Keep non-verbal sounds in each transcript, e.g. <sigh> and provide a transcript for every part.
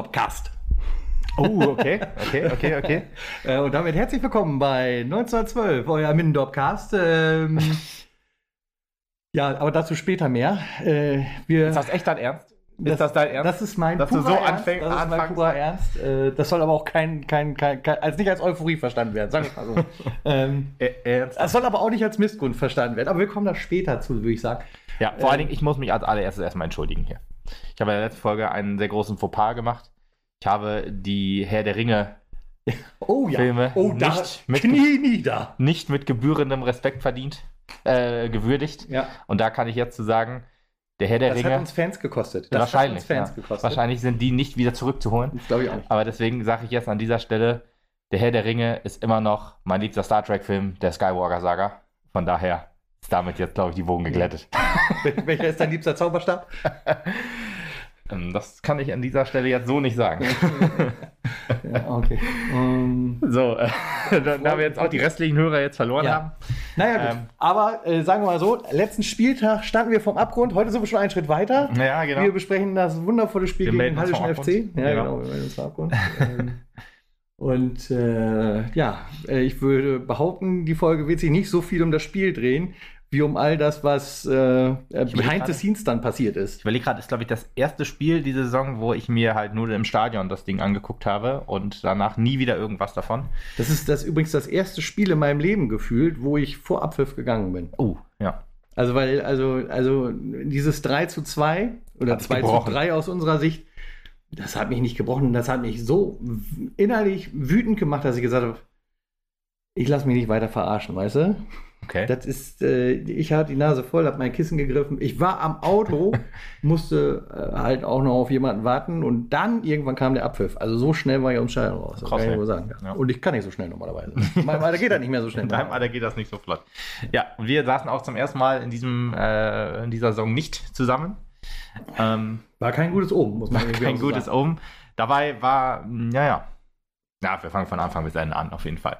Middendorp-Cast. Oh, okay, okay, okay, okay. <laughs> Äh, und damit herzlich willkommen bei 1912, euer Middendorp-Cast. Ähm, ja, aber dazu später mehr. Äh, wir, Ist das echt dein Ernst? das, ist das dein Ernst? Das ist mein Dass du purer so Ernst. anfäng- Das ist mein purer Ernst. Äh, das soll aber auch kein, kein, kein, kein als nicht als Euphorie verstanden werden, sagen wir mal so. <laughs> ähm, Äh, Ernst? das soll aber auch nicht als Missgrund verstanden werden. Aber wir kommen da später zu, würde ich sagen. Ja, vor Ähm, allen Dingen, ich muss mich als allererstes erstmal entschuldigen hier. Ich habe in der letzten Folge einen sehr großen Fauxpas gemacht. Ich habe die Herr der Ringe <laughs> Oh ja. Filme oh, nicht mit- nicht mit gebührendem Respekt verdient, äh, gewürdigt. Ja. Und da kann ich jetzt zu sagen, der Herr der Das Ringe, hat uns Fans gekostet. Das wahrscheinlich, hat uns Fans ja. gekostet. wahrscheinlich sind die nicht wieder zurückzuholen. Das glaube ich auch nicht. Aber deswegen sage ich jetzt an dieser Stelle, der Herr der Ringe ist immer noch mein liebster Star Trek-Film, der Skywalker-Saga. Von daher ist damit jetzt, glaube ich, die Wogen geglättet. <laughs> Welcher ist dein liebster Zauberstab? <laughs> Ähm, Das kann ich an dieser Stelle jetzt so nicht sagen. <laughs> Ja, okay. Ähm, So, äh, da, da wir jetzt auch die restlichen Hörer jetzt verloren Ja. haben. naja, gut. Ähm. Aber äh, sagen wir mal so, letzten Spieltag standen wir vom Abgrund. Heute sind wir schon einen Schritt weiter. Ja, genau. Wir besprechen das wundervolle Spiel Wir gegen den Hallischen FC. Ja, Genau. genau, wir melden uns vom Abgrund. ähm, und äh, ja, äh, ich würde behaupten, die Folge wird sich nicht so viel um das Spiel drehen, wie um all das, was äh, äh, behind the scenes dann passiert ist. Ich überlege gerade, ist glaube ich das erste Spiel diese Saison, wo ich mir halt nur im Stadion das Ding angeguckt habe und danach nie wieder irgendwas davon. Das ist das übrigens das erste Spiel in meinem Leben gefühlt, wo ich vor Abpfiff gegangen bin. Oh, ja. Also, weil, also, also dieses 3 zu 2 oder Hat dich 2 zu gebrochen. 3 aus unserer Sicht, das hat mich nicht gebrochen. Das hat mich so innerlich wütend gemacht, dass ich gesagt habe, ich lasse mich nicht weiter verarschen, weißt du? Okay. Das ist, äh, ich hatte die Nase voll, habe mein Kissen gegriffen. Ich war am Auto, <laughs> musste äh, halt auch noch auf jemanden warten und dann irgendwann kam der Abpfiff. Also so schnell war ich dem Stadion raus. Das Krass, kann ich nur sagen. Ja. Und ich kann nicht so schnell normalerweise. <laughs> Mein Alter geht halt nicht mehr so schnell. In deinem Alter geht das nicht so flott. Ja, und wir saßen auch zum ersten Mal in, diesem, äh, in dieser Saison nicht zusammen. Ähm, War kein gutes Oben, muss man irgendwie kein so gutes sagen. Oben. Dabei war, mh, ja, ja. Ja, wir fangen von Anfang bis Ende an, auf jeden Fall.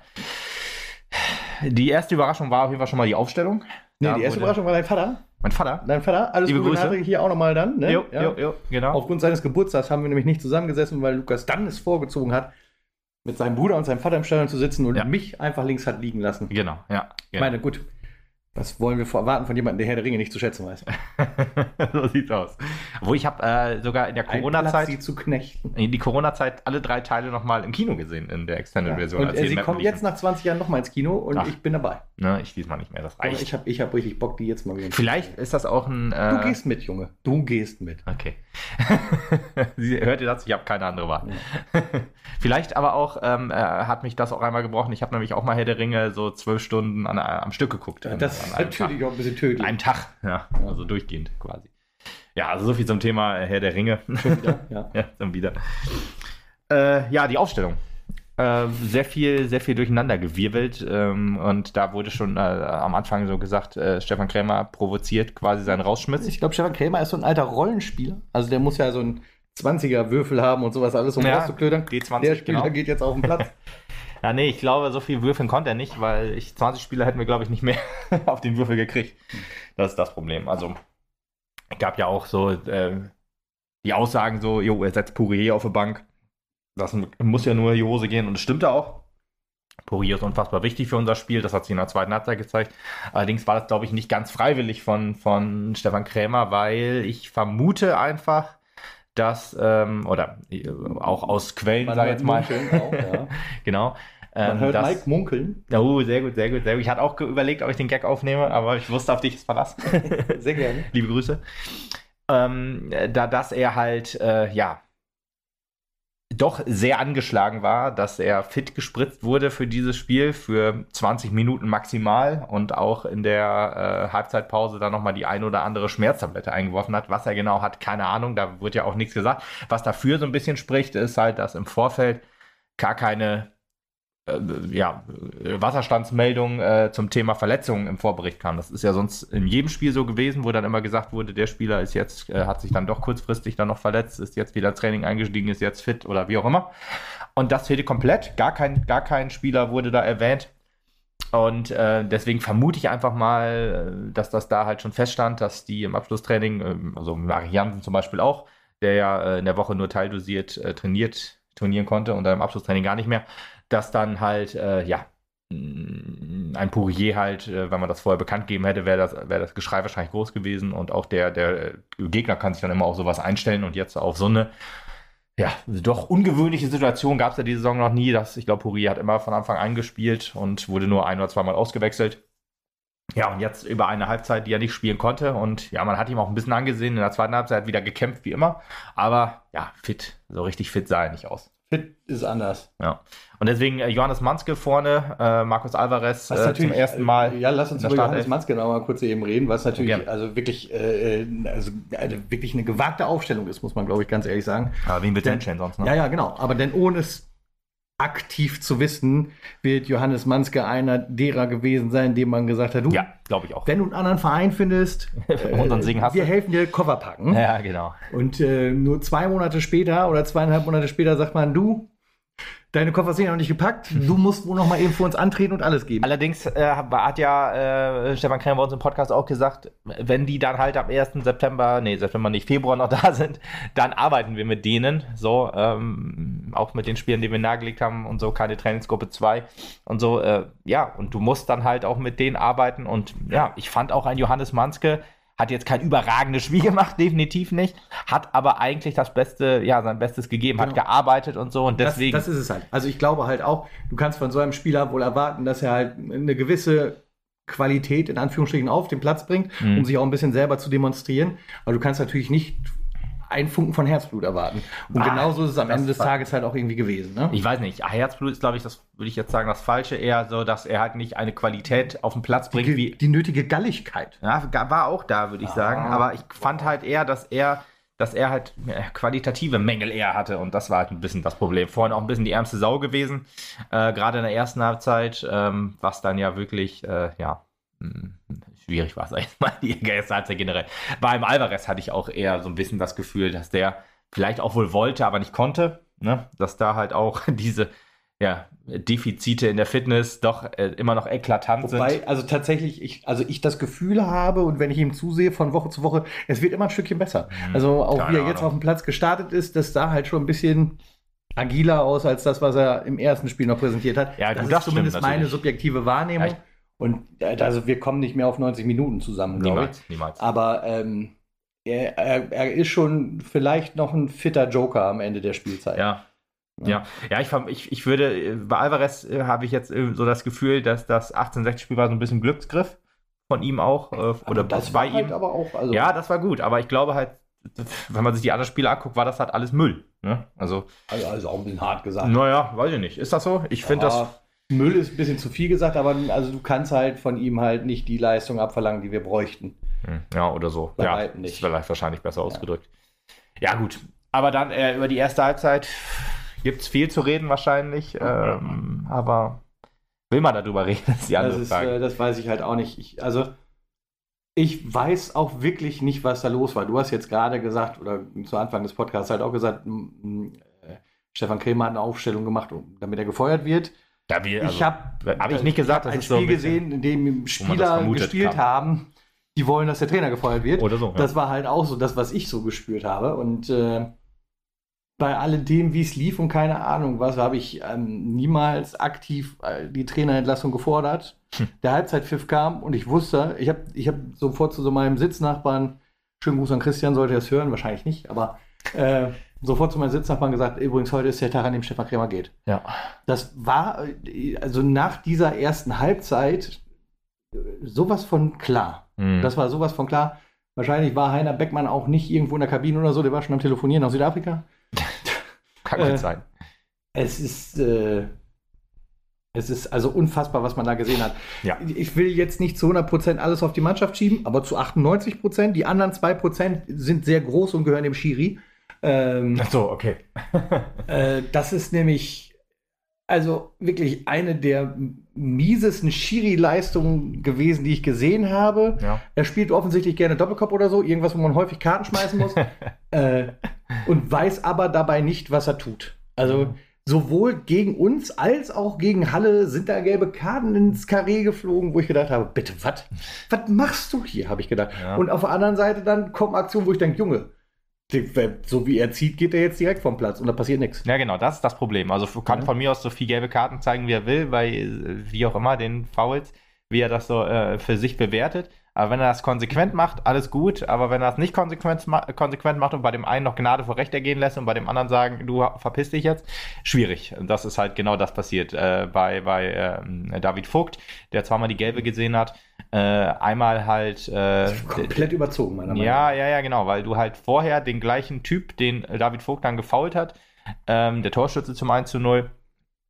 Die erste Überraschung war auf jeden Fall schon mal die Aufstellung. Nee, Da die erste Überraschung war dein Vater. Mein Vater. Dein Vater, alles Liebe Gute Grüße. hier auch nochmal dann. Ne? Jo, Ja. jo, jo, genau. Aufgrund seines Geburtstags haben wir nämlich nicht zusammengesessen, weil Lukas dann es vorgezogen hat, mit seinem Bruder und seinem Vater im Stadion zu sitzen und Ja. mich einfach links hat liegen lassen. Genau, ja. Ich Genau. meine, gut, das wollen wir erwarten von jemandem, der Herr der Ringe nicht zu schätzen weiß. <laughs> so sieht's aus. Wo ich habe äh, sogar in der Platz, sie Corona-Zeit, zu knechten. in die Corona-Zeit alle drei Teile nochmal im Kino gesehen, in der Extended-Version. Und als äh, sie liefen. jetzt nach 20 Jahren nochmal ins Kino und Ach. ich bin dabei. Ne, ich diesmal nicht mehr, das Aber reicht. ich habe ich hab richtig Bock, die jetzt mal wieder. Vielleicht ist das auch ein. Äh, Du gehst mit, Junge. Du gehst mit. Okay. <laughs> Sie, hört ihr das? Ich habe keine andere Wahl. <laughs> Vielleicht aber auch ähm, äh, hat mich das auch einmal gebrochen. Ich habe nämlich auch mal Herr der Ringe so zwölf Stunden an, am Stück geguckt. an- Das ist natürlich Tag. auch ein bisschen tödlich. einem Tag, ja. Also durchgehend quasi. Ja, also so viel zum Thema Herr der Ringe. Schon wieder, ja. <laughs> ja, dann wieder. Äh, ja, die Aufstellung. Äh, sehr viel, sehr viel durcheinander gewirbelt ähm, und da wurde schon äh, am Anfang so gesagt, äh, Stefan Krämer provoziert quasi seinen Rausschmiss. Ich glaube, Stefan Krämer ist so ein alter Rollenspieler. Also der muss ja so ein 20er-Würfel haben und sowas alles, um Ja, rauszuklödern. D20, Der Spieler genau. geht jetzt auf den Platz. <laughs> Ja, nee, ich glaube, so viel würfeln konnte er nicht, weil ich 20 Spieler hätten wir, glaube ich, nicht mehr <laughs> auf den Würfel gekriegt. Das ist das Problem. Also, gab ja auch so äh, die Aussagen so, jo, er setzt Pourier auf die Bank. Das muss ja nur in die Hose gehen und das stimmte auch. Pourier ist unfassbar wichtig für unser Spiel, das hat sich in der zweiten Halbzeit gezeigt. Allerdings war das, glaube ich, nicht ganz freiwillig von, von Stefan Krämer, weil ich vermute einfach, dass, ähm, oder äh, auch aus Quellen, sag ich jetzt mal, auch, ja. <laughs> genau, Man ähm, hört dass, Mike munkeln. Oh, sehr gut, sehr gut, sehr gut. Ich hatte auch überlegt, ob ich den Gag aufnehme, aber ich wusste, auf dich ist Verlass. <laughs> Sehr gerne. Liebe Grüße. Ähm, da dass er halt, äh, ja, doch sehr angeschlagen war, dass er fit gespritzt wurde für dieses Spiel, für 20 Minuten maximal und auch in der äh, Halbzeitpause dann nochmal die ein oder andere Schmerztablette eingeworfen hat. Was er genau hat, keine Ahnung, da wird ja auch nichts gesagt. Was dafür so ein bisschen spricht, ist halt, dass im Vorfeld gar keine ja, Wasserstandsmeldung äh, zum Thema Verletzungen im Vorbericht kam. Das ist ja sonst in jedem Spiel so gewesen, wo dann immer gesagt wurde, der Spieler ist jetzt, äh, hat sich dann doch kurzfristig dann noch verletzt, ist jetzt wieder Training eingestiegen, ist jetzt fit oder wie auch immer. Und das fehlte komplett. Gar kein, gar kein Spieler wurde da erwähnt. Und äh, deswegen vermute ich einfach mal, äh, dass das da halt schon feststand, dass die im Abschlusstraining, ähm, also Mari Jansen zum Beispiel auch, der ja äh, in der Woche nur teildosiert äh, trainiert, trainieren konnte und dann im Abschlusstraining gar nicht mehr, dass dann halt, äh, ja, ein Pourier halt, äh, wenn man das vorher bekannt gegeben hätte, wäre das, wär das Geschrei wahrscheinlich groß gewesen und auch der, der Gegner kann sich dann immer auf sowas einstellen und jetzt auf so eine ja, doch ungewöhnliche Situation gab es ja diese Saison noch nie. Dass, ich glaube, Pourier hat immer von Anfang an gespielt und wurde nur ein oder zweimal ausgewechselt. Ja, und jetzt über eine Halbzeit, die er nicht spielen konnte. Und ja, man hat ihm auch ein bisschen angesehen. In der zweiten Halbzeit wieder gekämpft, wie immer. Aber ja, fit, so richtig fit sah er nicht aus. Fit ist anders. Ja. Und deswegen äh, Johannes Manske vorne, äh, Markus Alvarez äh, zum ersten Mal. Äh, ja, lass uns über Johannes Manske noch mal kurz eben reden, was natürlich okay. also wirklich, äh, also eine, wirklich eine gewagte Aufstellung ist, muss man glaube ich ganz ehrlich sagen. Aber wen wird denn sonst? Ne? Ja, ja, genau. Aber denn ohne es aktiv zu wissen, wird Johannes Manske einer derer gewesen sein, dem man gesagt hat, du, ja, glaube ich auch. Wenn du einen anderen Verein findest, <laughs> unseren Segen hast wir helfen dir Koffer packen. Ja, genau. Und äh, nur zwei Monate später oder zweieinhalb Monate später sagt man, du, Deine Koffer sind ja noch nicht gepackt. Du musst wohl noch mal eben für uns antreten und alles geben. Allerdings äh, hat ja äh, Stefan Krämer bei uns im Podcast auch gesagt, wenn die dann halt am 1. September, nee, September nicht, Februar noch <laughs> da sind, dann arbeiten wir mit denen. So, ähm, auch mit den Spielen, die wir nahegelegt haben und so, keine Trainingsgruppe 2 und so. Äh, ja, und du musst dann halt auch mit denen arbeiten. Und ja, ich fand auch ein Johannes Manske, hat jetzt kein überragendes Spiel gemacht, <laughs> definitiv nicht. Hat aber eigentlich das Beste, ja, sein Bestes gegeben, genau. hat gearbeitet und so und deswegen. Das, das, ist es halt. Also ich glaube halt auch, du kannst von so einem Spieler wohl erwarten, dass er halt eine gewisse Qualität in Anführungsstrichen auf den Platz bringt, mhm. um sich auch ein bisschen selber zu demonstrieren. Aber du kannst natürlich nicht einen Funken von Herzblut erwarten. Und ah, genauso ist es am Ende des Tages halt auch irgendwie gewesen. Ne? Ich weiß nicht. Herzblut ist, glaube ich, das würde ich jetzt sagen, das Falsche eher so, dass er halt nicht eine Qualität auf den Platz bringt die, wie. Die nötige Galligkeit. Ja, war auch da, würde ich ah. sagen. Aber ich fand halt eher, dass er dass er halt qualitative Mängel eher hatte und das war halt ein bisschen das Problem. Vorhin auch ein bisschen die ärmste Sau gewesen, äh, gerade in der ersten Halbzeit, ähm, was dann ja wirklich, äh, ja, hm, schwierig war es <laughs> eigentlich mal, die Halbzeit generell. Beim Alvarez hatte ich auch eher so ein bisschen das Gefühl, dass der vielleicht auch wohl wollte, aber nicht konnte. Ne? Dass da halt auch <laughs> diese ja, Defizite in der Fitness doch äh, immer noch eklatant Wobei, sind. Also tatsächlich, ich, also ich das Gefühl habe und wenn ich ihm zusehe von Woche zu Woche, es wird immer ein Stückchen besser. Mhm, also auch wie er jetzt auf dem Platz gestartet ist, das sah halt schon ein bisschen agiler aus als das, was er im ersten Spiel noch präsentiert hat. Ja, das, gut, das ist zumindest meine subjektive Wahrnehmung. Ja, und äh, also wir kommen nicht mehr auf 90 Minuten zusammen, glaube ich. Niemals. Aber ähm, er, er, er, ist schon vielleicht noch ein fitter Joker am Ende der Spielzeit. Ja. Ja, ja, ich, ich, ich würde, bei Alvarez äh, habe ich jetzt äh, so das Gefühl, dass das 1860-Spiel war so ein bisschen Glücksgriff von ihm auch. Äh, oder das bei halt ihm. aber auch. Also ja, das war gut, aber ich glaube halt, wenn man sich die anderen Spiele anguckt, war das halt alles Müll. Ne? Also, also, also auch ein bisschen hart gesagt. Naja, weiß ich nicht. Ist das so? Ich finde das. Müll ist ein bisschen zu viel gesagt, aber also du kannst halt von ihm halt nicht die Leistung abverlangen, die wir bräuchten. Hm, ja, oder so. Bei ja, nicht. ist vielleicht wahrscheinlich besser ja. ausgedrückt. Ja, gut. Aber dann äh, über die erste Halbzeit gibt es viel zu reden wahrscheinlich. Ähm, aber will man darüber <laughs> reden? Das ist die andere das ist, Frage. Äh, das weiß ich halt auch nicht. Ich, also ich weiß auch wirklich nicht, was da los war. Du hast jetzt gerade gesagt, oder zu Anfang des Podcasts halt auch gesagt, äh, Stefan Krämer hat eine Aufstellung gemacht, damit er gefeuert wird. Ja, wie, also, ich habe hab ich nicht gesagt, das ein Spiel so ein gesehen, in dem Spieler gespielt kam. haben, die wollen, dass der Trainer gefeuert wird. Oder so. Ja. Das war halt auch so das, was ich so gespürt habe. Und äh, bei alledem, wie es lief und keine Ahnung was, habe ich ähm, niemals aktiv äh, die Trainerentlassung gefordert. Hm. Der Halbzeitpfiff kam und ich wusste, ich habe ich hab sofort zu so meinem Sitznachbarn, schönen Gruß an Christian, sollte er es hören, wahrscheinlich nicht, aber äh, sofort zu meinem Sitznachbarn gesagt, übrigens, heute ist der Tag, an dem Stefan Krämer geht. Ja. Das war, also nach dieser ersten Halbzeit sowas von klar. Mhm. Das war sowas von klar. Wahrscheinlich war Heiner Beckmann auch nicht irgendwo in der Kabine oder so, der war schon am Telefonieren aus Südafrika. <laughs> Kann gut äh, sein. Es ist, äh, es ist also unfassbar, was man da gesehen hat. Ja. Ich will jetzt nicht zu 100% alles auf die Mannschaft schieben, aber zu 98%. Die anderen 2% sind sehr groß und gehören dem Schiri. Ähm, Ach so, okay. <laughs> äh, das ist nämlich also wirklich eine der miesesten Schiri-Leistungen gewesen, die ich gesehen habe. Ja. Er spielt offensichtlich gerne Doppelkopf oder so, irgendwas, wo man häufig Karten schmeißen muss. <laughs> äh, und weiß aber dabei nicht, was er tut. Also sowohl gegen uns als auch gegen Halle sind da gelbe Karten ins Karree geflogen, wo ich gedacht habe, bitte, was? Was machst du hier, habe ich gedacht. Ja. Und auf der anderen Seite dann kommt eine Aktion, wo ich denke, Junge, so wie er zieht, geht er jetzt direkt vom Platz und da passiert nichts. Ja, genau, das ist das Problem. Also kann ja. von mir aus so viel gelbe Karten zeigen, wie er will, bei wie auch immer den Fouls, wie er das so äh, für sich bewertet. Aber wenn er das konsequent macht, alles gut. Aber wenn er es nicht konsequent, konsequent macht und bei dem einen noch Gnade vor Recht ergehen lässt und bei dem anderen sagen, du verpiss dich jetzt, schwierig. Und das ist halt genau das passiert äh, bei, bei äh, David Vogt, der zweimal die gelbe gesehen hat. Äh, einmal halt. Äh, komplett überzogen, meiner Meinung nach. Ja, ja, ja, genau, weil du halt vorher den gleichen Typ, den David Vogt dann gefault hat, ähm, der Torschütze zum 1 zu 0,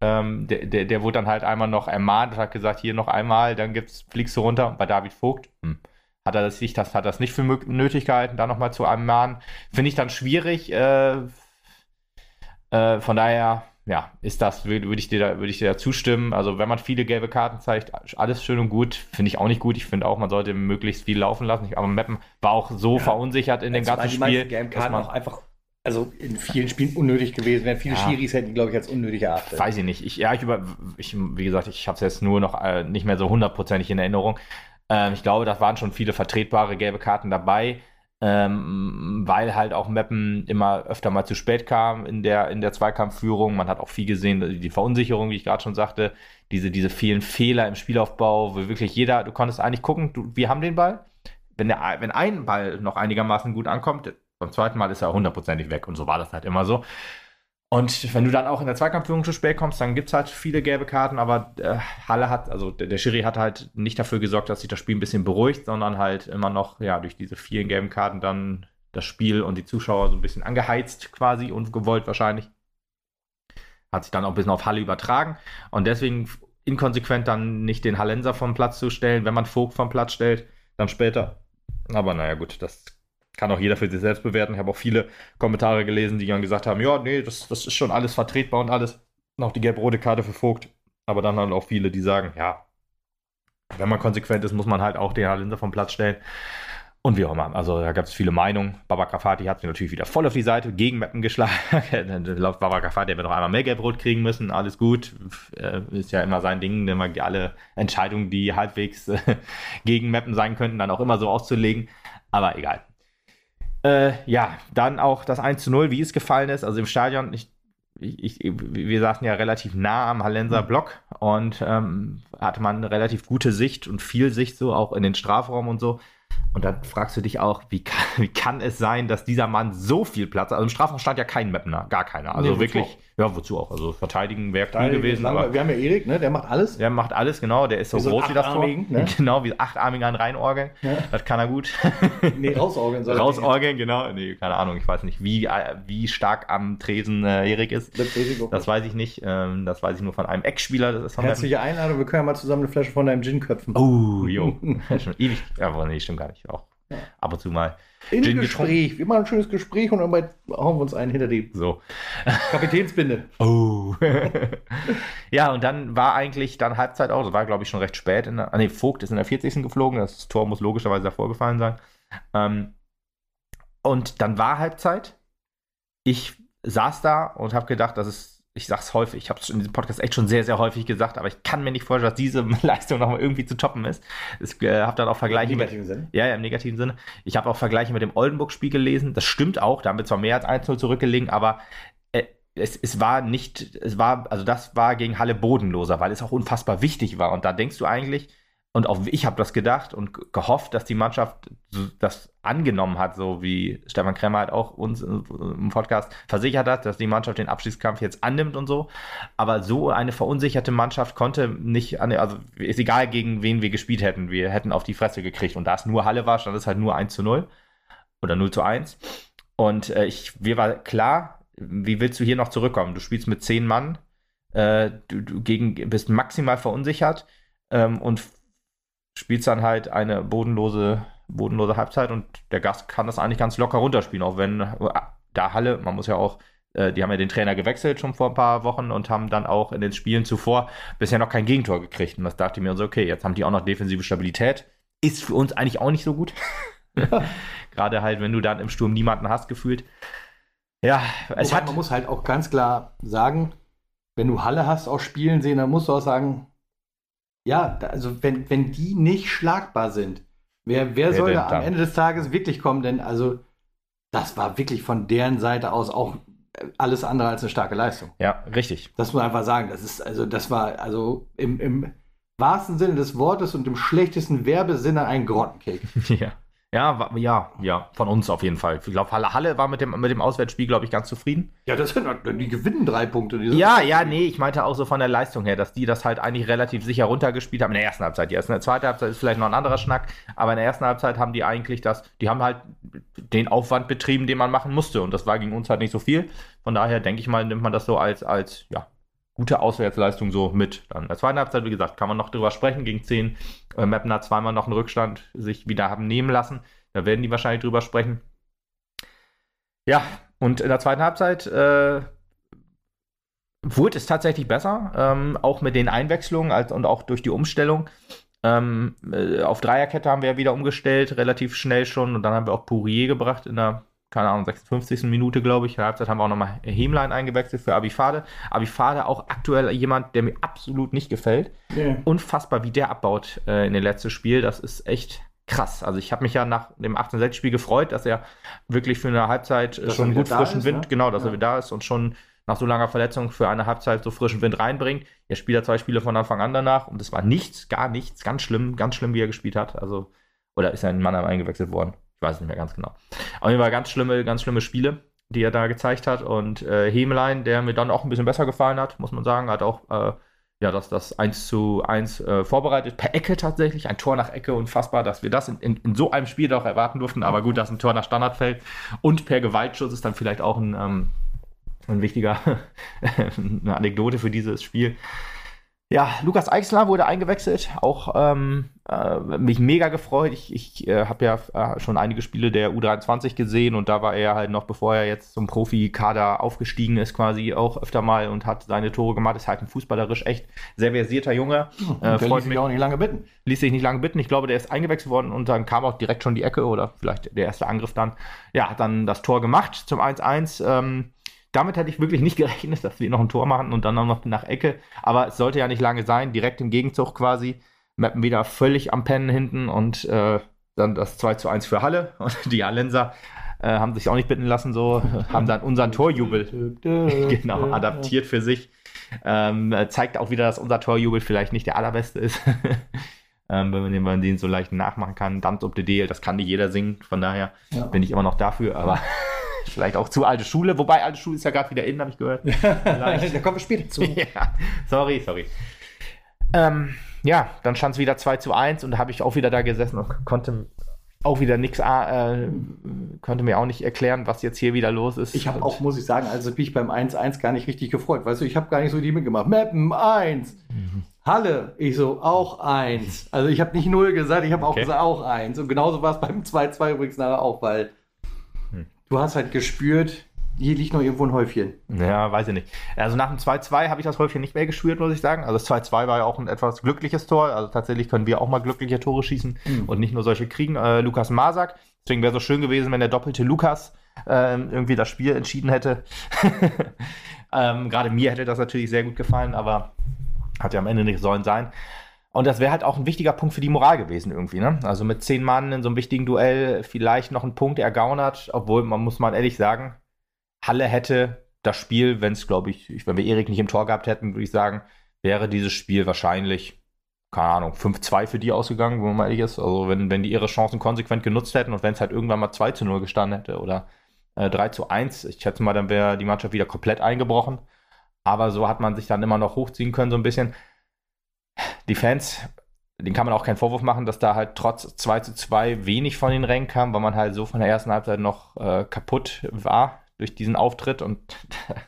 ähm, der, der, der, wurde dann halt einmal noch ermahnt und hat gesagt, hier noch einmal, dann gibt's, fliegst du runter. Und bei David Vogt hm, hat er das nicht, das hat das nicht für nötig gehalten, da nochmal zu ermahnen. Finde ich dann schwierig. Äh, äh, von daher, ja, ist das, würde würd ich, dir da, würd ich dir da zustimmen. Also, wenn man viele gelbe Karten zeigt, alles schön und gut. Finde ich auch nicht gut. Ich finde auch, man sollte möglichst viel laufen lassen. Aber Meppen war auch so ja, verunsichert in dem ganzen Spiel. Die gelben Karten auch einfach also in vielen Spielen unnötig gewesen wären. Viele ja. Schiris hätten, glaube ich, als unnötig erachtet. Weiß ich nicht. Ich, ja, ich über, ich, wie gesagt, ich habe es jetzt nur noch äh, nicht mehr so hundertprozentig in Erinnerung. Ähm, ich glaube, da waren schon viele vertretbare gelbe Karten dabei, ähm, weil halt auch Meppen immer öfter mal zu spät kam in der, in der Zweikampfführung. Man hat auch viel gesehen, die Verunsicherung, wie ich gerade schon sagte, diese, diese vielen Fehler im Spielaufbau, wo wirklich jeder, du konntest eigentlich gucken, du, wir haben den Ball. Wenn, der, wenn ein Ball noch einigermaßen gut ankommt, beim zweiten Mal ist er hundertprozentig weg und so war das halt immer so. Und wenn du dann auch in der Zweikampfführung zu spät kommst, dann gibt es halt viele gelbe Karten, aber äh, Halle hat, also der, der Schiri hat halt nicht dafür gesorgt, dass sich das Spiel ein bisschen beruhigt, sondern halt immer noch, ja, durch diese vielen gelben Karten dann das Spiel und die Zuschauer so ein bisschen angeheizt quasi und gewollt wahrscheinlich. Hat sich dann auch ein bisschen auf Halle übertragen und deswegen inkonsequent dann nicht den Hallenser vom Platz zu stellen, wenn man Vogt vom Platz stellt, dann später. Aber naja, gut, das kann auch jeder für sich selbst bewerten. Ich habe auch viele Kommentare gelesen, die dann gesagt haben, ja, nee, das, das ist schon alles vertretbar und alles. Noch die gelb-rote Karte für Vogt. Aber dann haben auch viele, die sagen, ja, wenn man konsequent ist, muss man halt auch den Linse vom Platz stellen. Und wie auch immer. Also da gab es viele Meinungen. Baba Grafati hat sich natürlich wieder voll auf die Seite gegen Mappen geschlagen. <laughs> Laut Baba Grafati hätte noch einmal mehr Gelbrot kriegen müssen. Alles gut. Äh, ist ja immer sein Ding, immer alle Entscheidungen, die halbwegs äh, <laughs> gegen Mappen sein könnten, dann auch immer so auszulegen. Aber egal. Äh, ja, dann auch das 1 zu 0, wie es gefallen ist. Also im Stadion, ich, ich, wir saßen ja relativ nah am Hallenser mhm. Block und ähm, hatte man eine relativ gute Sicht und viel Sicht so auch in den Strafraum und so. Und dann fragst du dich auch, wie kann, <laughs> wie kann es sein, dass dieser Mann so viel Platz hat? Also im Strafraum stand ja kein Mapner, gar keiner. Also nee, wirklich, ja, wozu auch? Also verteidigen wäre cool gewesen. Aber wir haben ja Erik, ne? der macht alles. Der macht alles, genau. Der ist so, so groß wie das Tor. Ne? <laughs> Genau, wie achtarmig an reinorgeln. Ja. Das kann er gut. <laughs> nee, rausorgeln soll Rausorgeln, genau. Nee, keine Ahnung, ich weiß nicht, wie, wie stark am Tresen äh, Erik ist. Das, das weiß ich nicht. Ähm, das weiß ich nur von einem Ex-Spieler. Herzliche Einladung, wir können ja mal zusammen eine Flasche von deinem Gin köpfen. Oh, jo. Schon <laughs> ewig. Ja, nee, stimmt gar nicht. Auch ja. ab und zu mal. In Gin Gespräch. Getrunken. Wir machen ein schönes Gespräch und dann hauen wir uns einen hinter die so. <laughs> Kapitänsbinde. oh. <laughs> ja, und dann war eigentlich dann Halbzeit auch. Das war, glaube ich, schon recht spät. In der, ah, nee, Vogt ist in der 40. geflogen. Das Tor muss logischerweise davor gefallen sein. Ähm, und dann war Halbzeit. Ich saß da und habe gedacht, das ist ich sag's häufig, ich habe es in diesem Podcast echt schon sehr, sehr häufig gesagt, aber ich kann mir nicht vorstellen, dass diese <laughs> Leistung nochmal irgendwie zu toppen ist. Ich äh, habe dann auch Vergleiche. Im negativen Sinne? Ja, ja, im negativen Sinne. Ich habe auch Vergleiche mit dem Oldenburg-Spiel gelesen. Das stimmt auch, da haben wir zwar mehr als 1-0 zurückgelegen, aber äh, es, es war nicht, es war, also das war gegen Halle bodenloser, weil es auch unfassbar wichtig war. Und da denkst du eigentlich, und auch ich habe das gedacht und gehofft, dass die Mannschaft das angenommen hat, so wie Stefan Kremmer halt auch uns im Podcast versichert hat, dass die Mannschaft den Abstiegskampf jetzt annimmt und so. Aber so eine verunsicherte Mannschaft konnte nicht, also ist egal, gegen wen wir gespielt hätten, wir hätten auf die Fresse gekriegt. Und da es nur Halle war, stand es halt nur 1 zu 0 oder 0 zu 1. Und äh, ich, mir war klar, wie willst du hier noch zurückkommen? Du spielst mit zehn Mann, äh, du, du gegen, bist maximal verunsichert ähm, und spielst dann halt eine bodenlose, bodenlose Halbzeit und der Gast kann das eigentlich ganz locker runterspielen, auch wenn äh, da Halle, man muss ja auch, äh, die haben ja den Trainer gewechselt schon vor ein paar Wochen und haben dann auch in den Spielen zuvor bisher noch kein Gegentor gekriegt. Und das dachte ich mir so, okay, jetzt haben die auch noch defensive Stabilität. Ist für uns eigentlich auch nicht so gut. <laughs> <laughs> Gerade halt, wenn du dann im Sturm niemanden hast, gefühlt. Ja, es Wobei, hat. Man muss halt auch ganz klar sagen, wenn du Halle hast auch spielen sehen, dann musst du auch sagen, ja, also wenn, wenn die nicht schlagbar sind, wer, wer, wer soll da am Ende des Tages wirklich kommen? Denn also das war wirklich von deren Seite aus auch alles andere als eine starke Leistung. Ja, richtig. Das muss man einfach sagen. Das ist, also, das war also im, im wahrsten Sinne des Wortes und im schlechtesten Werbesinne ein Grottenkick. <laughs> ja. Ja, ja, ja, von uns auf jeden Fall. Ich glaube, Halle, Halle war mit dem, mit dem Auswärtsspiel, glaube ich, ganz zufrieden. Ja, das sind, die gewinnen drei Punkte. Ja, ja, nee, ich meinte auch so von der Leistung her, dass die das halt eigentlich relativ sicher runtergespielt haben in der ersten Halbzeit. Die erste, in der zweiten Halbzeit ist vielleicht noch ein anderer Schnack, aber in der ersten Halbzeit haben die eigentlich das, die haben halt den Aufwand betrieben, den man machen musste und das war gegen uns halt nicht so viel. Von daher denke ich mal, nimmt man das so als, als, ja, gute Auswärtsleistung so mit. Dann in der zweiten Halbzeit, wie gesagt, kann man noch drüber sprechen. Gegen 10 äh, Mapner zweimal noch einen Rückstand sich wieder haben nehmen lassen. Da werden die wahrscheinlich drüber sprechen. Ja, und in der zweiten Halbzeit äh, wurde es tatsächlich besser, ähm, auch mit den Einwechslungen als, und auch durch die Umstellung. Ähm, äh, auf Dreierkette haben wir ja wieder umgestellt, relativ schnell schon. Und dann haben wir auch Pourier gebracht in der keine Ahnung, 56. Minute, glaube ich. In der Halbzeit haben wir auch nochmal Hemlein eingewechselt für Abifade. Abifade auch aktuell jemand, der mir absolut nicht gefällt. Yeah. Unfassbar, wie der abbaut äh, in den letzten Spiel. Das ist echt krass. Also ich habe mich ja nach dem 18-6-Spiel gefreut, dass er wirklich für eine Halbzeit dass schon gut frischen ist, Wind, ne? genau, dass ja. er wieder da ist und schon nach so langer Verletzung für eine Halbzeit so frischen Wind reinbringt. Er spielt ja zwei Spiele von Anfang an danach und es war nichts, gar nichts, ganz schlimm, ganz schlimm, wie er gespielt hat. Also, oder ist er in Mannheim eingewechselt worden? Ich weiß nicht mehr ganz genau. Auf jeden Fall ganz schlimme, ganz schlimme Spiele, die er da gezeigt hat. Und äh, Hemelein, der mir dann auch ein bisschen besser gefallen hat, muss man sagen, hat auch äh, ja, das, das 1 zu 1 äh, vorbereitet. Per Ecke tatsächlich, ein Tor nach Ecke, unfassbar, dass wir das in, in, in, so einem Spiel doch erwarten durften. Aber gut, dass ein Tor nach Standard fällt. Und per Gewaltschuss ist dann vielleicht auch ein, ähm, ein wichtiger, <laughs> eine Anekdote für dieses Spiel. Ja, Lukas Eichsler wurde eingewechselt, auch ähm, äh, mich mega gefreut. Ich, ich äh, habe ja äh, schon einige Spiele der U23 gesehen und da war er halt noch, bevor er jetzt zum Profikader aufgestiegen ist, quasi auch öfter mal und hat seine Tore gemacht. Ist halt ein fußballerisch echt sehr versierter Junge. Äh, der ließ sich auch nicht lange bitten. Ließ sich nicht lange bitten. Ich glaube, der ist eingewechselt worden und dann kam auch direkt schon die Ecke oder vielleicht der erste Angriff dann. Ja, hat dann das Tor gemacht zum 1-1. Ähm, damit hätte ich wirklich nicht <laughs> gerechnet, dass wir noch ein Tor machen und dann noch nach Ecke. Aber es sollte ja nicht lange sein. Direkt im Gegenzug quasi. Mappen wieder völlig am Pennen hinten und äh, dann das 2 zu 1 für Halle. <laughs> Und die Hallenser äh, haben sich auch nicht bitten lassen, so <laughs> haben dann unseren Torjubel genau adaptiert für sich. Ähm, zeigt auch wieder, dass unser Torjubel vielleicht nicht der allerbeste ist. ähm, wenn, man den, wenn man den so leicht nachmachen kann. Dance up the deal, das kann nicht jeder singen, von daher ja. bin ich immer noch dafür, aber Vielleicht auch zu alte Schule, wobei alte Schule ist ja gerade wieder in, habe ich gehört. <laughs> da kommen wir später zu. <laughs> ja, sorry, sorry. Ähm, ja, dann stand es wieder 2 zu 1 und da habe ich auch wieder da gesessen und konnte auch wieder nichts, äh, konnte mir auch nicht erklären, was jetzt hier wieder los ist. Ich habe auch, muss ich sagen, also bin ich beim 1-1 gar nicht richtig gefreut. Weißt du, ich habe gar nicht so die mitgemacht. Mappen 1. Mhm. Halle, ich so, auch 1. Also ich habe nicht 0 gesagt, ich habe auch okay. gesagt, auch 1. Und genauso war es beim 2-2 übrigens nachher auch, weil du hast halt gespürt, hier liegt noch irgendwo ein Häufchen. Ja, weiß ich nicht. Also nach dem 2-2 habe ich das Häufchen nicht mehr gespürt, muss ich sagen. Also das 2-2 war ja auch ein etwas glückliches Tor. Also tatsächlich können wir auch mal glückliche Tore schießen mhm. und nicht nur solche kriegen. Äh, Lukas Masak. Deswegen wäre es so schön gewesen, wenn der doppelte Lukas äh, irgendwie das Spiel entschieden hätte. <laughs> ähm, Gerade mir hätte das natürlich sehr gut gefallen, aber hat ja am Ende nicht sollen sein. Und das wäre halt auch ein wichtiger Punkt für die Moral gewesen irgendwie. Ne? Also mit zehn Mann in so einem wichtigen Duell vielleicht noch einen Punkt ergaunert, obwohl man muss mal ehrlich sagen, Halle hätte das Spiel, wenn es, glaube ich, wenn wir Erik nicht im Tor gehabt hätten, würde ich sagen, wäre dieses Spiel wahrscheinlich, keine Ahnung, 5-2 für die ausgegangen, wenn man ehrlich ist. Also wenn, wenn die ihre Chancen konsequent genutzt hätten und wenn es halt irgendwann mal 2 zu 0 gestanden hätte oder äh, 3 zu 1, ich schätze mal, dann wäre die Mannschaft wieder komplett eingebrochen. Aber so hat man sich dann immer noch hochziehen können, so ein bisschen die Fans, den kann man auch keinen Vorwurf machen, dass da halt trotz 2 zu 2 wenig von den Rängen kam, weil man halt so von der ersten Halbzeit noch äh, kaputt war durch diesen Auftritt und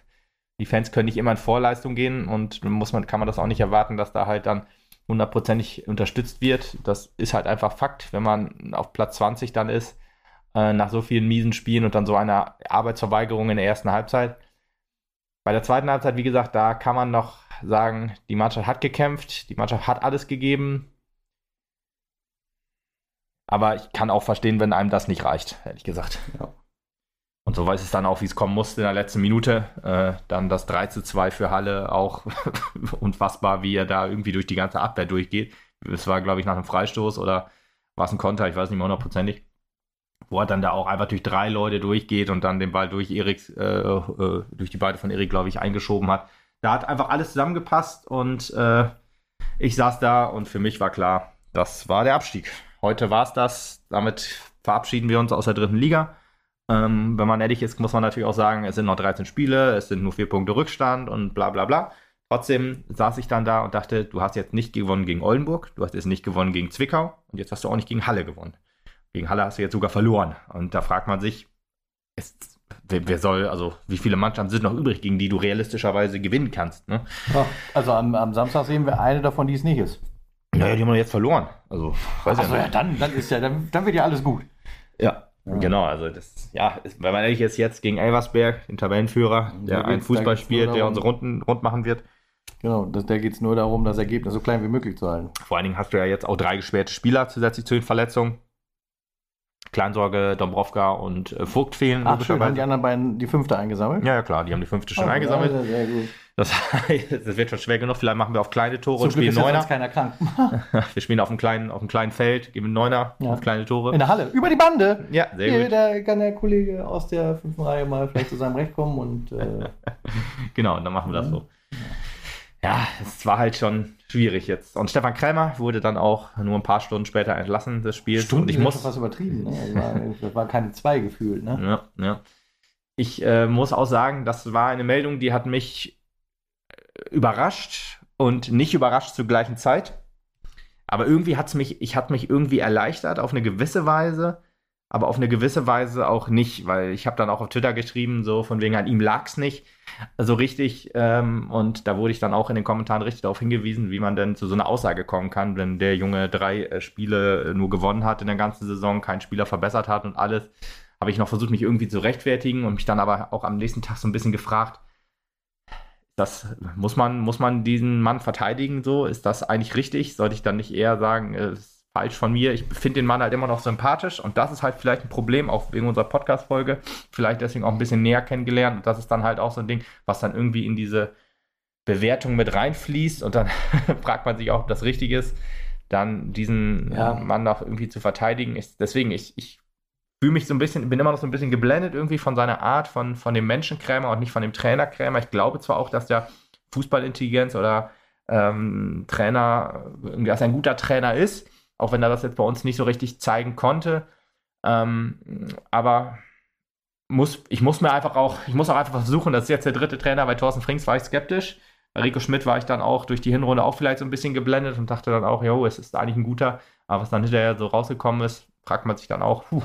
<laughs> die Fans können nicht immer in Vorleistung gehen und muss man, kann man das auch nicht erwarten, dass da halt dann hundertprozentig unterstützt wird. Das ist halt einfach Fakt, wenn man auf Platz 20 dann ist, äh, nach so vielen miesen Spielen und dann so einer Arbeitsverweigerung in der ersten Halbzeit. Bei der zweiten Halbzeit, wie gesagt, da kann man noch sagen, die Mannschaft hat gekämpft, die Mannschaft hat alles gegeben. Aber ich kann auch verstehen, wenn einem das nicht reicht, ehrlich gesagt. Ja. Und so weiß es dann auch, wie es kommen musste in der letzten Minute. Äh, dann das 3 zu 2 für Halle, auch <laughs> unfassbar, wie er da irgendwie durch die ganze Abwehr durchgeht. Es war, glaube ich, nach einem Freistoß oder war es ein Konter, ich weiß nicht mehr hundertprozentig. wo er dann da auch einfach durch drei Leute durchgeht und dann den Ball durch Eriks, äh, äh, durch die Beine von Erik, glaube ich, eingeschoben hat. Da hat einfach alles zusammengepasst und äh, ich saß da und für mich war klar, das war der Abstieg. Heute war es das. Damit verabschieden wir uns aus der dritten Liga. Ähm, wenn man ehrlich ist, muss man natürlich auch sagen, es sind noch 13 Spiele, es sind nur vier Punkte Rückstand und bla bla bla. Trotzdem saß ich dann da und dachte, du hast jetzt nicht gewonnen gegen Oldenburg, du hast jetzt nicht gewonnen gegen Zwickau und jetzt hast du auch nicht gegen Halle gewonnen. Gegen Halle hast du jetzt sogar verloren. Und da fragt man sich, ist, wer, wer, soll, also wie viele Mannschaften sind noch übrig, gegen die du realistischerweise gewinnen kannst? Ne? Ja, also am, am, Samstag sehen wir eine davon, die es nicht ist. Naja, die haben wir jetzt verloren. Also, weiß also ja, ja, dann, dann ist ja, dann, dann wird ja alles gut. Ja, ja. Genau, also das, ja, ist, wenn man ehrlich ist, jetzt gegen Elversberg, den Tabellenführer, der ein Fußball spielt, der unsere Runden rund machen wird. Genau, das, da geht es nur darum, das Ergebnis so klein wie möglich zu halten. Vor allen Dingen hast du ja jetzt auch drei gesperrte Spieler zusätzlich zu den Verletzungen. Kleinsorge, Dombrovka und äh, Vogt fehlen. Ach, schön, haben die anderen beiden die fünfte eingesammelt? Ja, ja, klar, die haben die fünfte schon oh, eingesammelt. Ja, sehr gut. Das, <laughs> das, wird schon schwer genug. Vielleicht machen wir auf kleine Tore Zum und spielen Neuner. keiner krank. <laughs> wir spielen auf einem kleinen, auf einem kleinen Feld, geben Neuner ja. auf kleine Tore. In der Halle, über die Bande. Ja, sehr Hier, gut. Da kann der Kollege aus der fünften Reihe mal vielleicht zu seinem Recht kommen und. Äh, <laughs> genau, dann machen wir das so. Ja, es war halt schon schwierig jetzt. Und Stefan Krämer wurde dann auch nur ein paar Stunden später entlassen des Spiels. Stunden, und ich muss fast übertrieben. Ne? Das, war, das war keine zwei gefühlt. Ne? Ja, ja. Ich äh, muss auch sagen, das war eine Meldung, die hat mich äh, überrascht und nicht überrascht zur gleichen Zeit. Aber irgendwie hat es mich, ich hat mich irgendwie erleichtert auf eine gewisse Weise, aber auf eine gewisse Weise auch nicht, weil ich habe dann auch auf Twitter geschrieben, so von wegen an ihm lag es nicht so richtig. Ähm, und da wurde ich dann auch in den Kommentaren richtig darauf hingewiesen, wie man denn zu so einer Aussage kommen kann, wenn der Junge drei äh, Spiele äh, nur gewonnen hat in der ganzen Saison, keinen Spieler verbessert hat und alles. Habe ich noch versucht, mich irgendwie zu rechtfertigen und mich dann aber auch am nächsten Tag so ein bisschen gefragt, das muss man, muss man diesen Mann verteidigen so? Ist das eigentlich richtig? Sollte ich dann nicht eher sagen, es falsch von mir. Ich finde den Mann halt immer noch sympathisch und das ist halt vielleicht ein Problem, auch wegen unserer Podcast-Folge. Vielleicht deswegen auch ein bisschen näher kennengelernt und das ist dann halt auch so ein Ding, was dann irgendwie in diese Bewertung mit reinfließt und dann <laughs> fragt man sich auch, ob das richtig ist, dann diesen ja. Mann noch irgendwie zu verteidigen. Ich, deswegen, ich, ich fühle mich so ein bisschen, bin immer noch so ein bisschen geblendet irgendwie von seiner Art, von, von dem Menschenkrämer und nicht von dem Trainerkrämer. Ich glaube zwar auch, dass der Fußballintelligenz oder ähm, Trainer, dass er ein guter Trainer ist, auch wenn er das jetzt bei uns nicht so richtig zeigen konnte. Ähm, aber muss, ich muss mir einfach auch, ich muss auch einfach versuchen, das ist jetzt der dritte Trainer, bei Thorsten Frings war ich skeptisch. Bei Rico Schmidt war ich dann auch durch die Hinrunde auch vielleicht so ein bisschen geblendet und dachte dann auch, jo, es ist eigentlich ein guter. Aber was dann hinterher so rausgekommen ist, fragt man sich dann auch, puh,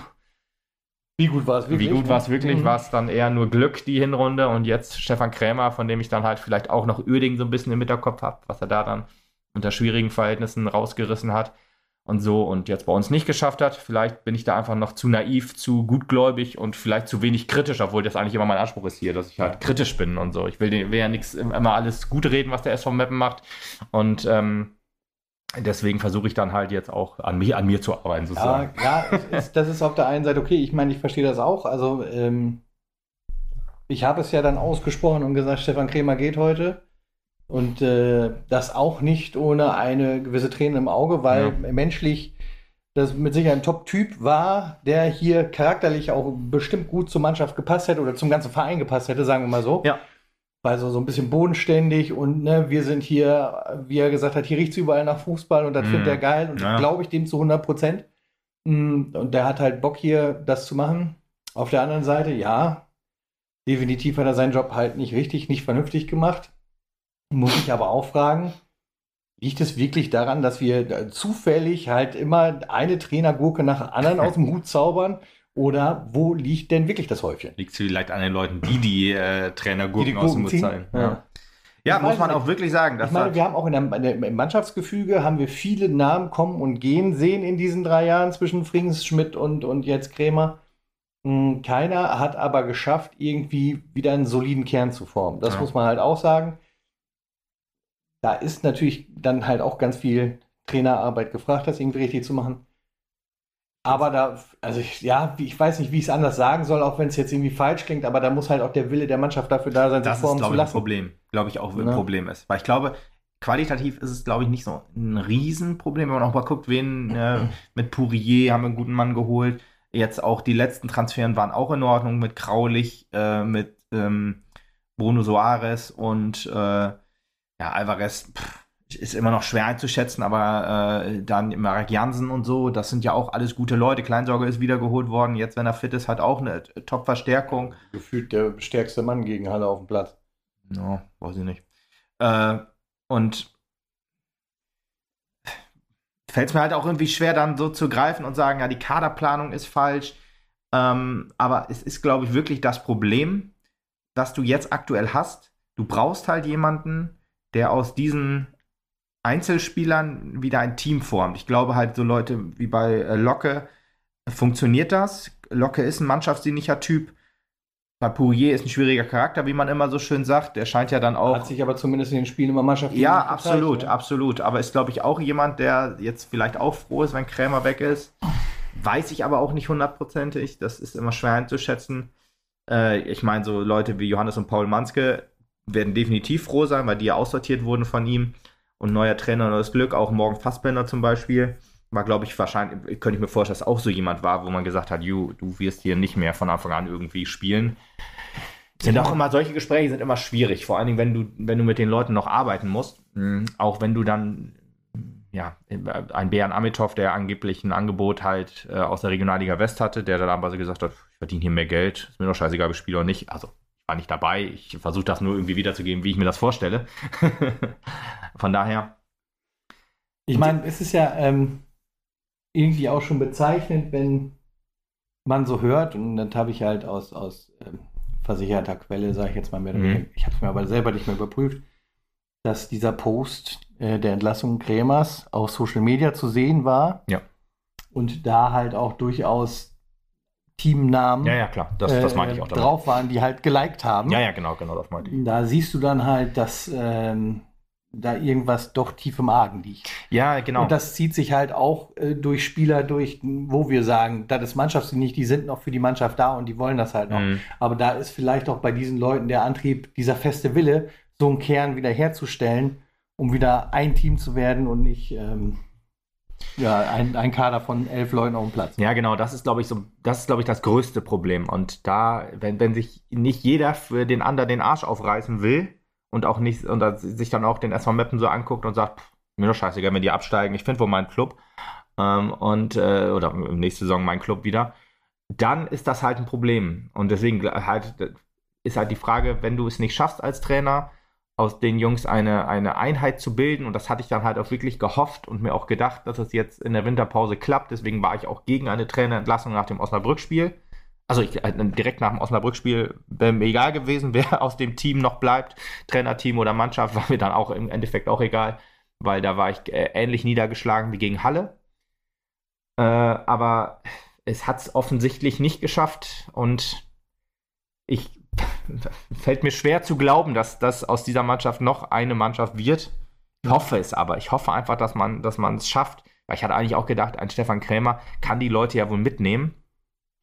wie gut war es wirklich? Wie gut war es wirklich? Mhm. War es dann eher nur Glück, die Hinrunde? Und jetzt Stefan Krämer, von dem ich dann halt vielleicht auch noch Uerdingen so ein bisschen im Hinterkopf habe, was er da dann unter schwierigen Verhältnissen rausgerissen hat und so und jetzt bei uns nicht geschafft hat. Vielleicht bin ich da einfach noch zu naiv, zu gutgläubig und vielleicht zu wenig kritisch, obwohl das eigentlich immer mein Anspruch ist hier, dass ich halt kritisch bin und so. Ich will, will ja nichts immer alles gut reden, was der SV Meppen macht und ähm, deswegen versuche ich dann halt jetzt auch an mir, an mir zu arbeiten sozusagen. Ja, ja ist, das ist auf der einen Seite okay. Ich meine, ich verstehe das auch. Also ähm, ich habe es ja dann ausgesprochen und gesagt, Stefan Kremer geht heute. Und äh, das auch nicht ohne eine gewisse Träne im Auge, weil ja. menschlich das mit Sicherheit ein Top-Typ war, der hier charakterlich auch bestimmt gut zur Mannschaft gepasst hätte oder zum ganzen Verein gepasst hätte, sagen wir mal so. Ja. Also so ein bisschen bodenständig und ne, wir sind hier, wie er gesagt hat, hier riecht es überall nach Fußball und das mm. findet er geil und ja. glaube ich dem zu 100 Prozent. Mm, und der hat halt Bock hier, das zu machen. Auf der anderen Seite, ja, definitiv hat er seinen Job halt nicht richtig, nicht vernünftig gemacht. Muss ich aber auch fragen, liegt es wirklich daran, dass wir zufällig halt immer eine Trainergurke nach der anderen aus dem Hut zaubern? Oder wo liegt denn wirklich das Häufchen? Liegt es vielleicht an den Leuten, die die äh, Trainergurken aus dem Hut zeigen? Ja. ja. Ja, muss man auch wirklich sagen. ich meine, wir haben auch in der, in der, im Mannschaftsgefüge haben wir viele Namen kommen und gehen sehen in diesen drei Jahren zwischen Frings, Schmidt und, und jetzt Krämer. Hm, keiner hat aber geschafft, irgendwie wieder einen soliden Kern zu formen. Das ja. muss man halt auch sagen da ist natürlich dann halt auch ganz viel Trainerarbeit gefragt, das irgendwie richtig zu machen. Aber da, also ich, ja, ich weiß nicht, wie ich es anders sagen soll, auch wenn es jetzt irgendwie falsch klingt, aber da muss halt auch der Wille der Mannschaft dafür da sein, das sich formen ist, zu lassen. Das ist, glaube ich, ein Problem. Glaube ich auch, ein ja. Problem ist. Weil ich glaube, qualitativ ist es, glaube ich, nicht so ein Riesenproblem, wenn man auch mal guckt, wen äh, <laughs> mit Pourier haben wir einen guten Mann geholt. Jetzt auch die letzten Transferen waren auch in Ordnung mit Kraulich, äh, mit ähm, Bruno Soares und äh, ja, Alvarez pff, ist immer noch schwer einzuschätzen, aber äh, dann Marek Jansen und so, das sind ja auch alles gute Leute. Kleinsorge ist wiedergeholt worden, jetzt, wenn er fit ist, hat auch eine Top-Verstärkung. Gefühlt der stärkste Mann gegen Halle auf dem Platz. No, weiß ich nicht. Äh, und fällt es mir halt auch irgendwie schwer, dann so zu greifen und sagen, ja, die Kaderplanung ist falsch. Ähm, aber es ist, glaube ich, wirklich das Problem, das du jetzt aktuell hast. Du brauchst halt jemanden, der aus diesen Einzelspielern wieder ein Team formt. Ich glaube halt, so Leute wie bei äh, Locke funktioniert das. Locke ist ein mannschaftsdienlicher Typ. Bei Pourier ist ein schwieriger Charakter, wie man immer so schön sagt. Der scheint ja dann auch. Hat sich aber zumindest in den Spielen immer Mannschaft. Ja, absolut, gezeigt, ne? absolut. Aber ist, glaube ich, auch jemand, der jetzt vielleicht auch froh ist, wenn Krämer weg ist. Weiß ich aber auch nicht hundertprozentig. Das ist immer schwer einzuschätzen. Äh, ich meine, so Leute wie Johannes und Paul Manske werden definitiv froh sein, weil die ja aussortiert wurden von ihm. Und neuer Trainer, neues Glück. Auch morgen Fassbender zum Beispiel war, glaube ich, wahrscheinlich, könnte ich mir vorstellen, dass auch so jemand war, wo man gesagt hat, du, du wirst hier nicht mehr von Anfang an irgendwie spielen. Sind auch immer, solche Gespräche sind immer schwierig, vor allen Dingen, wenn du, wenn du mit den Leuten noch arbeiten musst. Mhm. Auch wenn du dann, ja, ein Bären Amitov, der angeblich ein Angebot halt äh, aus der Regionalliga West hatte, der dann aber so gesagt hat, ich verdiene hier mehr Geld, ist mir doch scheißegal, ich spiele oder nicht. Also, war nicht dabei, ich versuche das nur irgendwie wiederzugeben, wie ich mir das vorstelle. <laughs> Von daher. Ich meine, es ist ja, ähm, irgendwie auch schon bezeichnend, wenn man so hört, und das habe ich halt aus, aus ähm, versicherter Quelle, sage ich jetzt mal mehr, mhm. ich habe es mir aber selber nicht mehr überprüft, dass dieser Post äh, der Entlassung Krämers auf Social Media zu sehen war. Ja. Und da halt auch durchaus Teamnamen ja, ja, klar. Das, das meinte ich auch äh, drauf waren, die halt geliked haben. Ja, ja, genau, genau, das meinte ich. Da siehst du dann halt, dass ähm, da irgendwas doch tief im Argen liegt. Ja, genau. Und das zieht sich halt auch äh, durch Spieler durch, wo wir sagen, das ist Mannschaftsdienst, die sind noch für die Mannschaft da und die wollen das halt noch. Mhm. Aber da ist vielleicht auch bei diesen Leuten der Antrieb, dieser feste Wille, so einen Kern wieder herzustellen, um wieder ein Team zu werden und nicht ähm, ja, ein, ein Kader von elf Leuten auf dem Platz. Ja, genau, das ist, glaube ich, so, das ist, glaube ich, das größte Problem. Und da, wenn, wenn sich nicht jeder für den anderen den Arsch aufreißen will, und auch nicht und sich dann auch den SV Meppen so anguckt und sagt, mir doch scheißegal, wenn die absteigen, ich finde wohl meinen Club ähm, und äh, oder nächste Saison mein Club wieder, dann ist das halt ein Problem und deswegen halt ist halt die Frage, wenn du es nicht schaffst als Trainer aus den Jungs eine, eine Einheit zu bilden. Und das hatte ich dann halt auch wirklich gehofft und mir auch gedacht, dass es jetzt in der Winterpause klappt, deswegen war ich auch gegen eine Trainerentlassung nach dem Osnabrück-Spiel. Also ich, äh, direkt nach dem Osnabrück-Spiel wäre mir egal gewesen, <laughs> wer aus dem Team noch bleibt, Trainerteam oder Mannschaft, war mir dann auch im Endeffekt auch egal, weil da war ich äh, ähnlich niedergeschlagen wie gegen Halle. Äh, aber es hat es offensichtlich nicht geschafft und ich fällt mir schwer zu glauben, dass das aus dieser Mannschaft noch eine Mannschaft wird. Ich hoffe es aber. Ich hoffe einfach, dass man dass es schafft. Weil ich hatte eigentlich auch gedacht, ein Stefan Krämer kann die Leute ja wohl mitnehmen.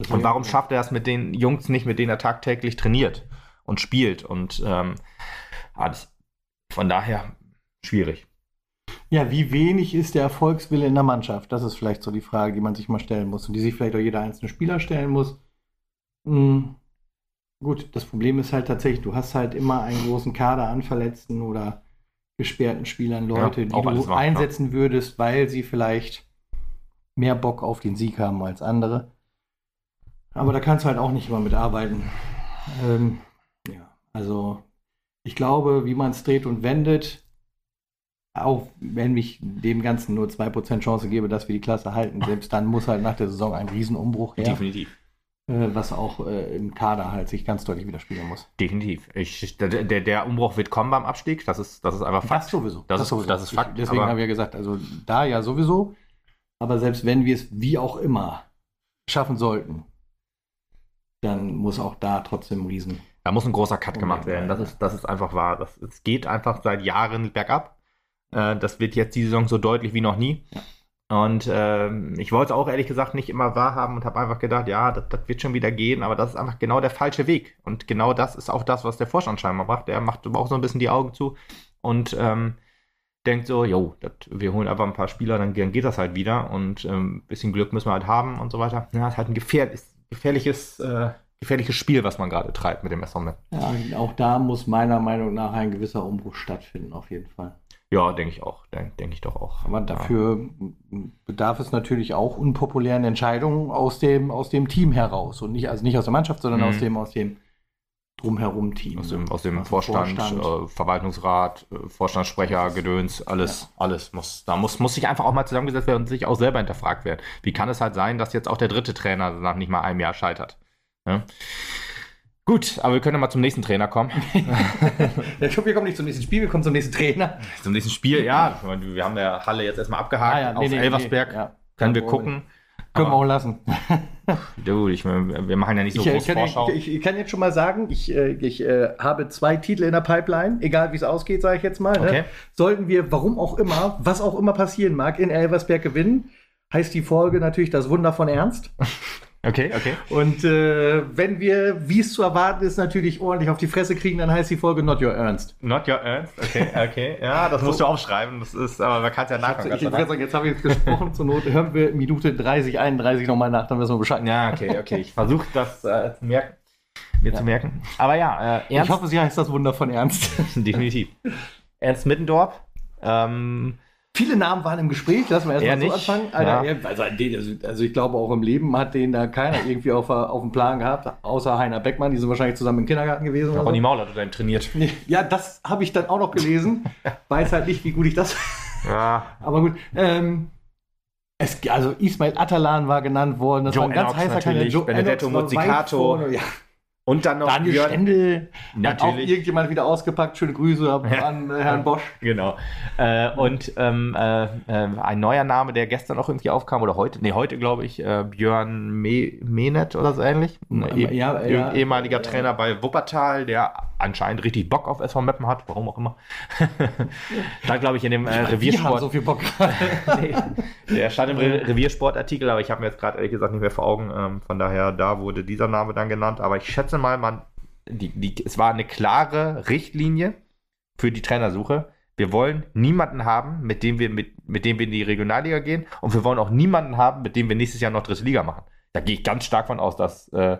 Und warum schafft er das mit den Jungs nicht, mit denen er tagtäglich trainiert und spielt? Und ähm, von daher schwierig. Ja, wie wenig ist der Erfolgswille in der Mannschaft? Das ist vielleicht so die Frage, die man sich mal stellen muss und die sich vielleicht auch jeder einzelne Spieler stellen muss. Hm. Gut, das Problem ist halt tatsächlich, du hast halt immer einen großen Kader an Verletzten oder gesperrten Spielern, Leute, ja, die du macht, einsetzen ja. würdest, weil sie vielleicht mehr Bock auf den Sieg haben als andere. Aber da kannst du halt auch nicht immer mitarbeiten. Ähm, ja, also ich glaube, wie man es dreht und wendet, auch wenn ich dem Ganzen nur 2% Chance gebe, dass wir die Klasse halten, selbst dann muss halt nach der Saison ein Riesenumbruch her. Definitiv. Äh, was auch äh, im Kader halt sich ganz deutlich widerspiegeln muss. Definitiv. Ich, der, der, der, Umbruch wird kommen beim Abstieg, das ist, das ist einfach Fakt. Das sowieso. Das, das ist, sowieso. Das ist Fakt. Ich, deswegen haben wir gesagt, also da ja sowieso, aber selbst wenn wir es wie auch immer schaffen sollten, dann muss auch da trotzdem ein Riesen. Da muss ein großer Cut gemacht werden. Das ist, das ist einfach wahr. Das, es geht einfach seit Jahren bergab. Äh, das wird jetzt die Saison so deutlich wie noch nie. Ja. Und äh, ich wollte es auch ehrlich gesagt nicht immer wahrhaben und habe einfach gedacht, ja, das, das, wird schon wieder gehen, aber das ist einfach genau der falsche Weg. Und genau das ist auch das, was der Vorstand scheinbar macht. Der macht auch so ein bisschen die Augen zu und ähm, denkt so, jo, das, wir holen einfach ein paar Spieler, dann, dann geht das halt wieder und ein ähm, bisschen Glück müssen wir halt haben und so weiter. Ja, ist halt ein gefährlich, gefährliches, äh, gefährliches Spiel, was man gerade treibt mit dem SV Meppen. Ja, auch da muss meiner Meinung nach ein gewisser Umbruch stattfinden, auf jeden Fall. Ja, denke ich auch. Denke denk ich doch auch. Aber dafür ja. bedarf es natürlich auch unpopulären Entscheidungen aus dem, aus dem Team heraus. Und nicht, also nicht aus der Mannschaft, sondern mhm. aus dem, aus dem drumherum Team. Aus dem, aus dem aus Vorstand, Vorstand. Äh, Verwaltungsrat, äh, Vorstandssprecher, Gedöns, alles, ja. alles muss. Da muss, muss sich einfach auch mal zusammengesetzt werden und sich auch selber hinterfragt werden. Wie kann es halt sein, dass jetzt auch der dritte Trainer nach nicht mal einem Jahr scheitert? Ja? Gut, aber wir können ja mal zum nächsten Trainer kommen. <laughs> ich glaube, wir kommen nicht zum nächsten Spiel, wir kommen zum nächsten Trainer. Zum nächsten Spiel, ja. Wir haben der Halle jetzt erstmal abgehakt. Ah, ja, nee, auf nee, Elversberg nee, ja. können wir gucken. Können wir auch lassen. <laughs> du, ich, wir machen ja nicht so ich, groß ich Vorschau. Ich, ich, kann jetzt schon mal sagen, ich, äh, ich äh, habe zwei Titel in der Pipeline, egal wie es ausgeht, sage ich jetzt mal. Ne? Okay. Sollten wir, warum auch immer, was auch immer passieren mag, in Elversberg gewinnen, heißt die Folge natürlich das Wunder von Ernst. <laughs> Okay, okay. Und äh, wenn wir, wie es zu erwarten ist, natürlich ordentlich auf die Fresse kriegen, dann heißt die Folge Not Your Ernst. Not Your Ernst? Okay, <laughs> okay. Ja, das musst du aufschreiben. Das ist, aber man kann es ja nachgucken. Ich, ich sagen, jetzt habe ich jetzt gesprochen, zur Not hören wir Minute 30, 31 nochmal nach, dann wissen wir Bescheid. Ja, okay, okay. Ich versuche das äh, zu merken. Mir ja. zu merken. Aber ja, äh, Ernst. Ich hoffe, sie heißt das Wunder von Ernst. <laughs> Definitiv. Ernst Mittendorf. Ähm, Viele Namen waren im Gespräch, lassen wir erstmal so anfangen. Alter, ja. also, also, ich glaube, auch im Leben hat den da keiner irgendwie auf, auf dem Plan gehabt, außer Heiner Beckmann, die sind wahrscheinlich zusammen im Kindergarten gewesen. Ronny so. Maul hat er trainiert. Ja, das habe ich dann auch noch gelesen. <laughs> Weiß halt nicht, wie gut ich das. Ja. Aber gut. Ähm, es, also Ismail Atalan war genannt worden. Das Joe war ein ganz heißer Kandidat. Benedetto Muzzicato. Ja. Und dann noch Daniel Björn. Stendel. Natürlich. Hat auch irgendjemand wieder ausgepackt. Schöne Grüße an äh, Herrn Bosch. Genau. Äh, und ähm, äh, äh, ein neuer Name, der gestern auch irgendwie aufkam, oder heute, nee, heute glaube ich, äh, Björn Me Menet oder so ähnlich. Ja, ja, ja, ehemaliger Trainer bei Wuppertal, der anscheinend richtig Bock auf SV Meppen hat, warum auch immer. <laughs> da glaube ich in dem äh, Reviersport. so viel Bock. <laughs> nee, der stand im Re Reviersportartikel, aber ich habe mir jetzt gerade ehrlich gesagt nicht mehr vor Augen. Ähm, von daher, da wurde dieser Name dann genannt. Aber ich schätze mal, man, die, die, es war eine klare Richtlinie für die Trainersuche. Wir wollen niemanden haben, mit dem wir mit, mit dem wir in die Regionalliga gehen, und wir wollen auch niemanden haben, mit dem wir nächstes Jahr noch dritte Liga machen. Da gehe ich ganz stark von aus, dass äh,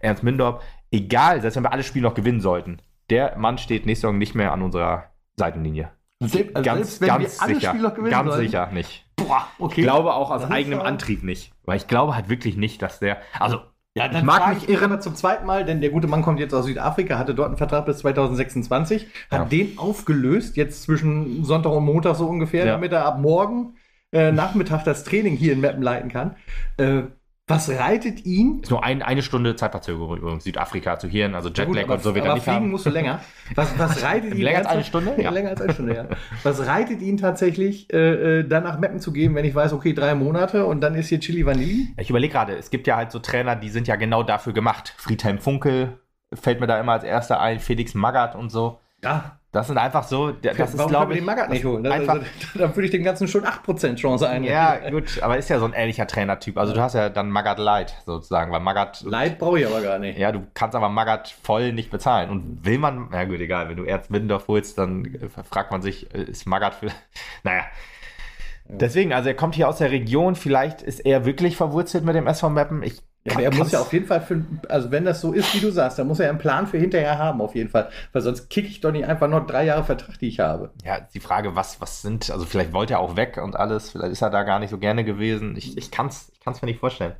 Ernst Mindorp, egal, selbst wenn wir alle Spiele noch gewinnen sollten, der Mann steht nächste Saison nicht mehr an unserer Seitenlinie. Selbst, also ganz, selbst wenn ganz wir alle sicher, Spiele noch gewinnen ganz sollten? sicher nicht. Boah, okay. Ich glaube auch aus eigenem Antrieb nicht, weil ich glaube halt wirklich nicht, dass der, also ja, dann ich mag mich irre zum zweiten Mal, denn der gute Mann kommt jetzt aus Südafrika, hatte dort einen Vertrag bis 2026, hat ja. den aufgelöst, jetzt zwischen Sonntag und Montag so ungefähr, ja. damit er ab morgen äh, Nachmittag das Training hier in Meppen leiten kann. Äh, was reitet ihn? Ist nur ein, eine Stunde Zeitverzögerung übrigens. Südafrika zu hier, also Jetlag gut, und so wird er nicht fliegen haben. musst du länger. Was, was <laughs> reitet ihn? länger als eine Stunde? Ja. Länger als eine Stunde, ja. Was reitet ihn tatsächlich, äh, äh, dann nach Meppen zu gehen, wenn ich weiß, okay, drei Monate und dann ist hier Chili Vanilli? Ich überlege gerade, es gibt ja halt so Trainer, die sind ja genau dafür gemacht. Friedhelm Funkel fällt mir da immer als erster ein, Felix Magath und so. Ja. Das sind einfach so, das Warum ist, glaube ich. den Magath nicht holen? Das, einfach, also, dann würde ich dem Ganzen schon 8% Chance ein. Ja, gut, aber ist ja so ein ähnlicher Trainertyp. Also, du hast ja dann Magath Light sozusagen, weil Magath. Light brauche ich aber gar nicht. Ja, du kannst aber Magath voll nicht bezahlen. Und will man, na gut, egal, wenn du Erz Middendorf holst, dann äh, fragt man sich, äh, ist Magath für. <laughs> Naja. Deswegen, also er kommt hier aus der Region, vielleicht ist er wirklich verwurzelt mit dem SV Mappen. Ich ja, er muss ja auf jeden Fall, für, also wenn das so ist, wie du sagst, dann muss er einen Plan für hinterher haben, auf jeden Fall. Weil sonst kicke ich doch nicht einfach noch drei Jahre Vertrag, die ich habe. Ja, die Frage, was, was sind, also vielleicht wollte er auch weg und alles, vielleicht ist er da gar nicht so gerne gewesen. Ich, ich kann es ich kann's mir nicht vorstellen,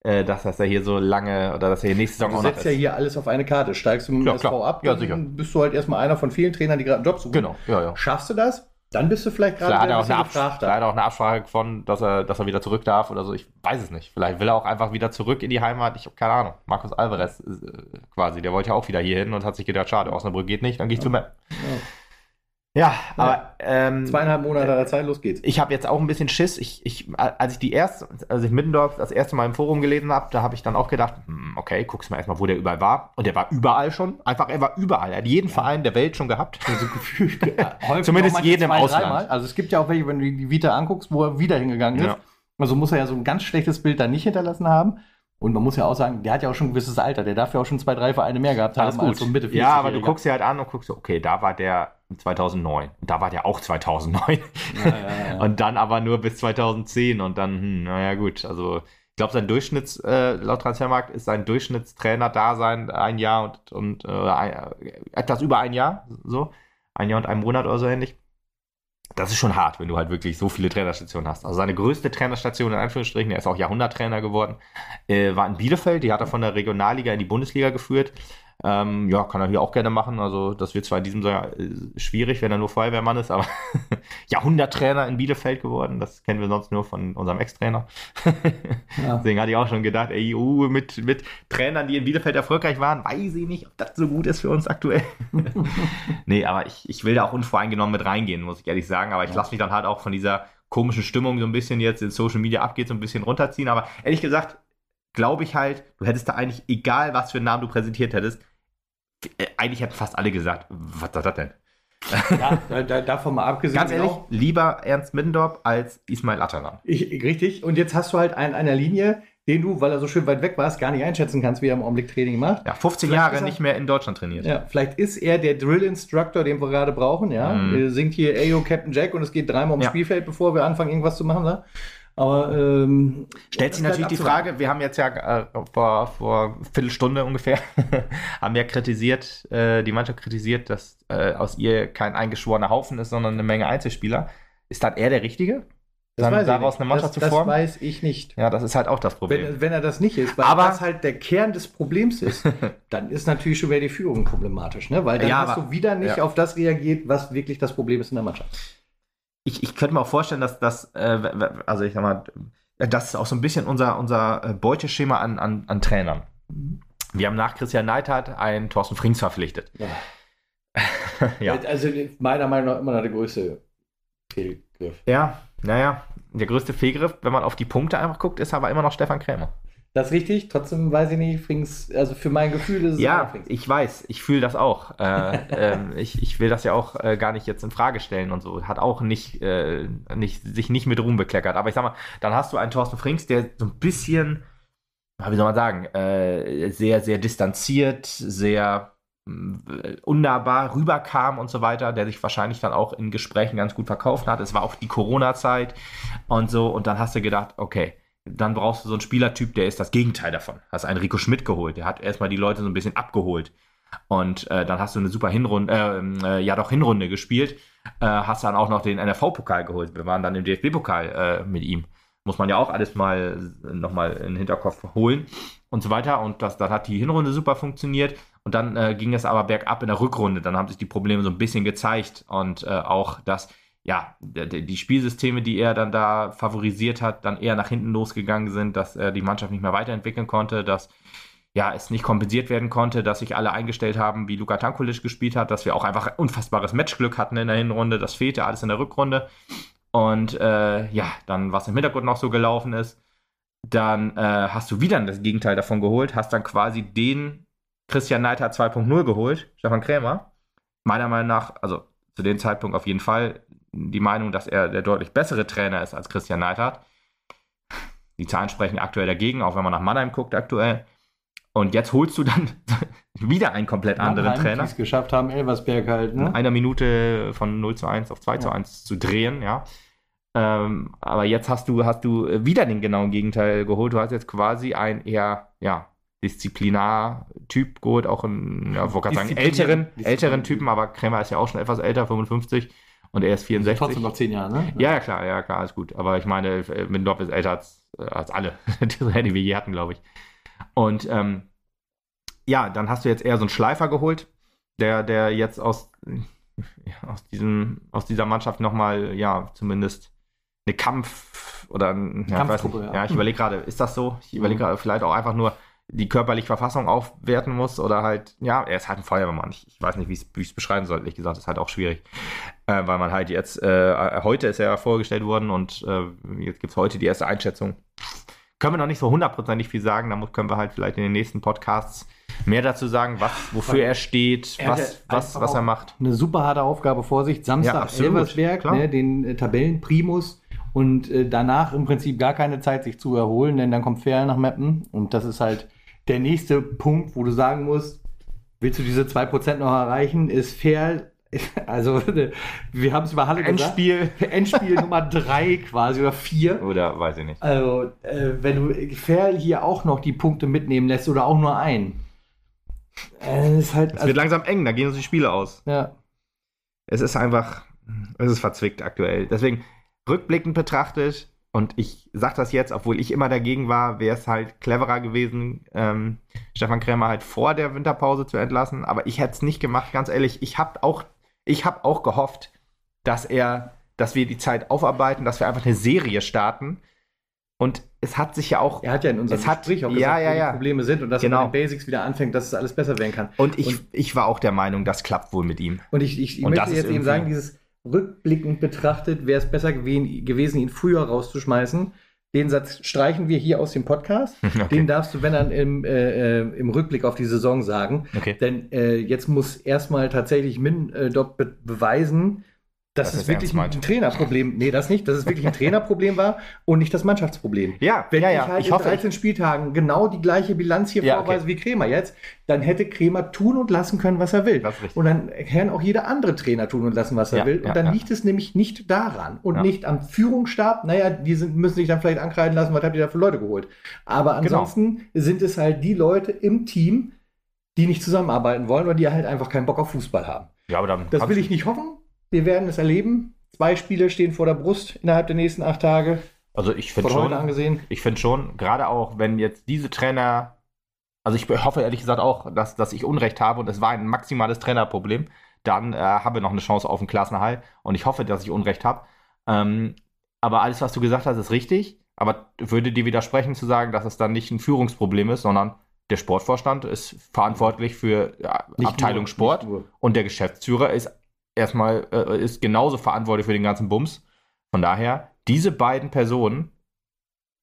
äh, dass, dass er hier so lange oder dass er hier nächste Saison Du setzt ja hier alles auf eine Karte. Steigst du mit dem ja, SV klar. ab, ja, sicher. bist du halt erstmal einer von vielen Trainern, die gerade einen Job suchen. Genau, ja, ja. Schaffst du das? Dann bist du vielleicht gerade ein bisschen gefragt. Vielleicht auch eine Absprache von, dass er, dass er wieder zurück darf oder so. Ich weiß es nicht. Vielleicht will er auch einfach wieder zurück in die Heimat. Ich habe keine Ahnung. Markus Alvarez äh, quasi, der wollte ja auch wieder hier hin und hat sich gedacht, schade, Osnabrück geht nicht, dann gehe ich ja. zu Matt. Ja. Ja, aber ähm, zweieinhalb Monate der Zeit, los geht's. Ich habe jetzt auch ein bisschen Schiss. Ich, ich, als ich die erste, als ich Mittendorf das erste Mal im Forum gelesen habe, da habe ich dann auch gedacht, hm, okay, guck's mal erstmal, wo der überall war. Und der war überall schon. Einfach, er war überall. Er hat jeden Verein der Welt schon gehabt. Also gefühlt. <laughs> Zumindest jeden im Ausland. Dreimal. Also es gibt ja auch welche, wenn du die Vita anguckst, wo er wieder hingegangen ist. Ja. Also muss er ja so ein ganz schlechtes Bild da nicht hinterlassen haben. Und man muss ja auch sagen, der hat ja auch schon ein gewisses Alter. Der darf ja auch schon zwei, drei Vereine mehr gehabt Alles haben gut. als so Mitte 40 ja, aber du guckst dir halt an und guckst, so, okay, da war der 2009. Und da war der auch 2009. Ja, ja, ja. <laughs> Und dann aber nur bis 2010 und dann, hm, naja, gut. Also, ich glaube, sein Durchschnitts, äh, laut Transfermarkt ist sein Durchschnittstrainer-Dasein ein Jahr und, und äh, ein, etwas über ein Jahr, so. Ein Jahr und ein Monat oder so ähnlich. Das ist schon hart, wenn du halt wirklich so viele Trainerstationen hast. Also seine größte Trainerstation, in Anführungsstrichen, er ist auch Jahrhunderttrainer geworden, äh, war in Bielefeld. Die hat er von der Regionalliga in die Bundesliga geführt. Ähm, ja, kann er hier auch gerne machen. Also, das wird zwar in diesem Jahr äh, schwierig, wenn er nur Feuerwehrmann ist, aber <laughs> Jahrhunderttrainer in Bielefeld geworden. Das kennen wir sonst nur von unserem Ex-Trainer. <laughs> Ja. Deswegen hatte ich auch schon gedacht, ey, uh, mit, mit Trainern, die in Bielefeld erfolgreich waren, weiß ich nicht, ob das so gut ist für uns aktuell. <laughs> nee, aber ich, ich will da auch unvoreingenommen mit reingehen, muss ich ehrlich sagen. Aber ich lasse mich dann halt auch von dieser komischen Stimmung so ein bisschen jetzt in Social Media abgeht, so ein bisschen runterziehen. Aber ehrlich gesagt, glaube ich halt, du hättest da eigentlich, egal was für einen Namen du präsentiert hättest, äh, eigentlich hätten fast alle gesagt, was ist das denn? ja, da, da, davon mal <laughs> abgesehen. Ganz ehrlich, genau. lieber Ernst Middendorf als Ismail Atalan. Ich, richtig. Und jetzt hast du halt einen einer Linie, den du, weil er so schön weit weg warst, gar nicht einschätzen kannst, wie er im Augenblick Training macht. Ja, 15 Vielleicht Jahre er- nicht mehr in Deutschland trainiert. Ja, vielleicht ist er der Drill Instructor, den wir gerade brauchen, ja. Er singt hier Ayo Captain Jack und es geht dreimal ums Ja. Spielfeld, bevor wir anfangen, irgendwas zu machen, ne? Aber ähm, Stellt sich natürlich die. Frage, wir haben jetzt ja äh, vor, vor Viertelstunde ungefähr, <laughs> haben ja kritisiert, äh, die Mannschaft kritisiert, dass äh, aus ihr kein eingeschworener Haufen ist, sondern eine Menge Einzelspieler. Ist dann er der Richtige? Das dann weiß ich daraus nicht. eine Mannschaft das, zu formen? Das weiß ich nicht. Ja, das ist halt auch das Problem. Wenn, wenn er das nicht ist, weil Aber- das halt der Kern des Problems ist, <laughs> dann ist natürlich schon wieder die Führung problematisch, ne? Weil dann Ja, hast aber- du wieder nicht ja. auf das reagiert, was wirklich das Problem ist in der Mannschaft. Ich, ich könnte mir auch vorstellen, dass das, äh, also ich sag mal, äh, das ist auch so ein bisschen unser, unser äh, Beuteschema an, an, an Trainern. Wir haben nach Christian Neidhardt einen Thorsten Frings verpflichtet. <laughs> ja. Also meiner Meinung nach immer noch der größte Fehlgriff. Ja, naja, der größte Fehlgriff, wenn man auf die Punkte einfach guckt, ist aber immer noch Stefan Krämer. Das ist richtig, trotzdem weiß ich nicht, Frings, also für mein Gefühl ist es Ja, ich weiß, ich fühle das auch. Äh, <laughs> ähm, ich, ich will das ja auch äh, gar nicht jetzt in Frage stellen und so. Hat auch nicht, äh, nicht, sich nicht mit Ruhm bekleckert. Aber ich sag mal, dann hast du einen Thorsten Frings, der so ein bisschen, wie soll man sagen, äh, sehr, sehr distanziert, sehr mh, unnahbar rüberkam und so weiter, der sich wahrscheinlich dann auch in Gesprächen ganz gut verkauft hat. Es war auch die Corona-Zeit und so. Und dann hast du gedacht, okay, dann brauchst du so einen Spielertyp, der ist das Gegenteil davon. Hast einen Rico Schmidt geholt, der hat erstmal die Leute so ein bisschen abgeholt. Und äh, dann hast du eine super Hinrunde, äh, äh, ja doch Hinrunde gespielt, äh, hast dann auch noch den NRV-Pokal geholt. Wir waren dann im DFB-Pokal äh, mit ihm. Muss man ja auch alles mal nochmal in den Hinterkopf holen und so weiter. Und das, dann hat die Hinrunde super funktioniert. Und dann äh, ging es aber bergab in der Rückrunde. Dann haben sich die Probleme so ein bisschen gezeigt. Und äh, auch das, ja, die, Spielsysteme, die er dann da favorisiert hat, dann eher nach hinten losgegangen sind, dass er die Mannschaft nicht mehr weiterentwickeln konnte, dass ja, es nicht kompensiert werden konnte, dass sich alle eingestellt haben, wie Luka Tankulic gespielt hat, dass wir auch einfach unfassbares Matchglück hatten in der Hinrunde. Das fehlte alles in der Rückrunde. Und äh, ja, dann, was im Hintergrund noch so gelaufen ist, dann äh, hast du wieder das Gegenteil davon geholt, hast dann quasi den Christian Neidhardt 2.0 geholt, Stefan Krämer. Meiner Meinung nach, also zu dem Zeitpunkt auf jeden Fall die Meinung, dass er der deutlich bessere Trainer ist als Christian Neidhardt. Die Zahlen sprechen aktuell dagegen, auch wenn man nach Mannheim guckt aktuell. Und jetzt holst du dann <laughs> wieder einen komplett anderen Mannheim, Trainer. Die es geschafft haben, Elversberg halt, In ne? einer Minute von 0 zu 1 auf 2 zu Ja. 1 zu drehen, ja. Ähm, aber jetzt hast du, hast du wieder den genauen Gegenteil geholt. Du hast jetzt quasi ein eher, ja, Disziplinar-Typ geholt, auch einen, ja, wollte gerade sagen, älteren Typen, aber Krämer ist ja auch schon etwas älter, 55 und er ist 64. Trotzdem noch zehn Jahre, ne? Ja, ja, klar, ja, klar, ist gut. Aber ich meine, äh, Mindorf ist älter als, als alle, <laughs> die wir je hatten, glaube ich. Und ähm, ja, dann hast du jetzt eher so einen Schleifer geholt, der, der jetzt aus, ja, aus, diesem, aus dieser Mannschaft nochmal, ja, zumindest eine Kampf- oder ein, ja, ich Kampftruppe, ja. ja, ich überlege gerade, ist das so? Ich überlege Mhm. gerade, vielleicht auch einfach nur die körperliche Verfassung aufwerten muss oder halt, ja, er ist halt ein Feuerwehrmann. Ich, ich weiß nicht, wie ich es beschreiben soll. Ehrlich gesagt, ist halt auch schwierig. Äh, weil man halt jetzt, äh, heute ist er ja vorgestellt worden und äh, jetzt gibt es heute die erste Einschätzung. Können wir noch nicht so hundertprozentig viel sagen, da können wir halt vielleicht in den nächsten Podcasts mehr dazu sagen, was, wofür er steht, Er was, was, was er macht. Eine super harte Aufgabe vor sich. Ja, Samstag absolut, Elversberg, ne, den äh, Tabellenprimus. und äh, danach im Prinzip gar keine Zeit, sich zu erholen, denn dann kommt Ferl nach Meppen und das ist halt der nächste Punkt, wo du sagen musst, willst du diese 2% noch erreichen, ist Ferl <laughs> also, wir haben es über Halle Endspiel. gesagt. Endspiel <laughs> Nummer 3 quasi oder 4. Oder weiß ich nicht. Also, äh, wenn du Ferl hier auch noch die Punkte mitnehmen lässt oder auch nur einen. Äh, ist halt, es also, wird langsam eng, da gehen uns die Spiele aus. Ja. Es ist einfach, es ist verzwickt aktuell. Deswegen, rückblickend betrachtet, und ich sage das jetzt, obwohl ich immer dagegen war, wäre es halt cleverer gewesen, ähm, Stefan Krämer halt vor der Winterpause zu entlassen. Aber ich hätte es nicht gemacht, ganz ehrlich. Ich habe auch, ich habe auch gehofft, dass er, dass wir die Zeit aufarbeiten, dass wir einfach eine Serie starten. Und es hat sich ja auch. Er hat ja in unserem es Gespräch hat, auch gesagt, ja, ja, ja. wo die Probleme sind und dass genau. man mit Basics wieder anfängt, dass es alles besser werden kann. Und ich, und, ich war auch der Meinung, das klappt wohl mit ihm. Und ich, ich, ich möchte jetzt eben sagen, dieses rückblickend betrachtet, wäre es besser gewesen, ihn früher rauszuschmeißen. Den Satz streichen wir hier aus dem Podcast. <laughs> Okay. Den darfst du, wenn dann im, äh, äh, im Rückblick auf die Saison sagen. Okay. Denn äh, jetzt muss erstmal tatsächlich Min äh, beweisen, dass das es wirklich ein, ein Trainerproblem, nee, das nicht, dass es wirklich ein Trainerproblem war und nicht das Mannschaftsproblem. Ja, wenn ja, ich ja. halt ich in hoffe, 13 Spieltagen genau die gleiche Bilanz hier ja, vorweise okay. wie Kremer jetzt, dann hätte Kremer tun und lassen können, was er will. Und dann kann auch jeder andere Trainer tun und lassen, was er ja, will. Und dann liegt es nämlich nicht daran und nicht am Führungsstab. Naja, die sind, müssen sich dann vielleicht ankreiden lassen, was habt ihr da für Leute geholt. Aber genau. ansonsten genau. sind es halt die Leute im Team, die nicht zusammenarbeiten wollen oder die halt einfach keinen Bock auf Fußball haben. Ja, aber dann das will ich nicht hoffen. Wir werden es erleben. Zwei Spiele stehen vor der Brust innerhalb der nächsten acht Tage. Also ich finde schon, angesehen. ich finde schon, gerade auch, wenn jetzt diese Trainer, also ich hoffe ehrlich gesagt auch, dass, dass ich Unrecht habe und es war ein maximales Trainerproblem, dann äh, haben wir noch eine Chance auf den Klassenerhalt und ich hoffe, dass ich Unrecht habe. Ähm, aber alles, was du gesagt hast, ist richtig, aber würde dir widersprechen zu sagen, dass es dann nicht ein Führungsproblem ist, sondern der Sportvorstand ist verantwortlich für ja, Abteilung nur, Sport und der Geschäftsführer ist erstmal äh, ist genauso verantwortlich für den ganzen Bums. Von daher, diese beiden Personen,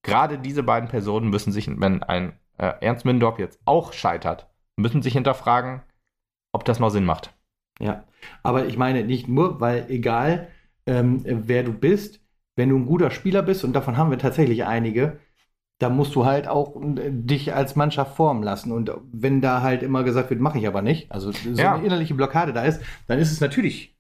gerade diese beiden Personen müssen sich, wenn ein äh, Ernst Mindorp jetzt auch scheitert, müssen sich hinterfragen, ob das noch Sinn macht. Ja, aber ich meine nicht nur, weil egal ähm, wer du bist, wenn du ein guter Spieler bist, und davon haben wir tatsächlich einige, da musst du halt auch äh, dich als Mannschaft formen lassen. Und wenn da halt immer gesagt wird, mache ich aber nicht, also so ja. eine innerliche Blockade da ist, dann ist es natürlich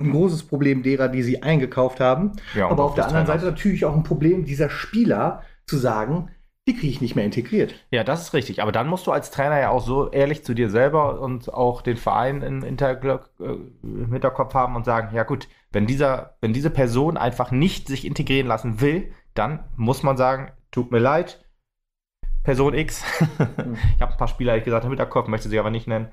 ein großes Problem derer, die sie eingekauft haben. Ja, aber auf der anderen Seite natürlich auch ein Problem dieser Spieler zu sagen, die kriege ich nicht mehr integriert. Ja, das ist richtig. Aber dann musst du als Trainer ja auch so ehrlich zu dir selber und auch den Verein im, Hintergl äh, im Hinterkopf haben und sagen, ja gut, wenn, dieser, wenn diese Person einfach nicht sich integrieren lassen will, dann muss man sagen, tut mir leid, Person X. <laughs> ich habe ein paar Spieler, ehrlich gesagt, im Hinterkopf, möchte sie aber nicht nennen.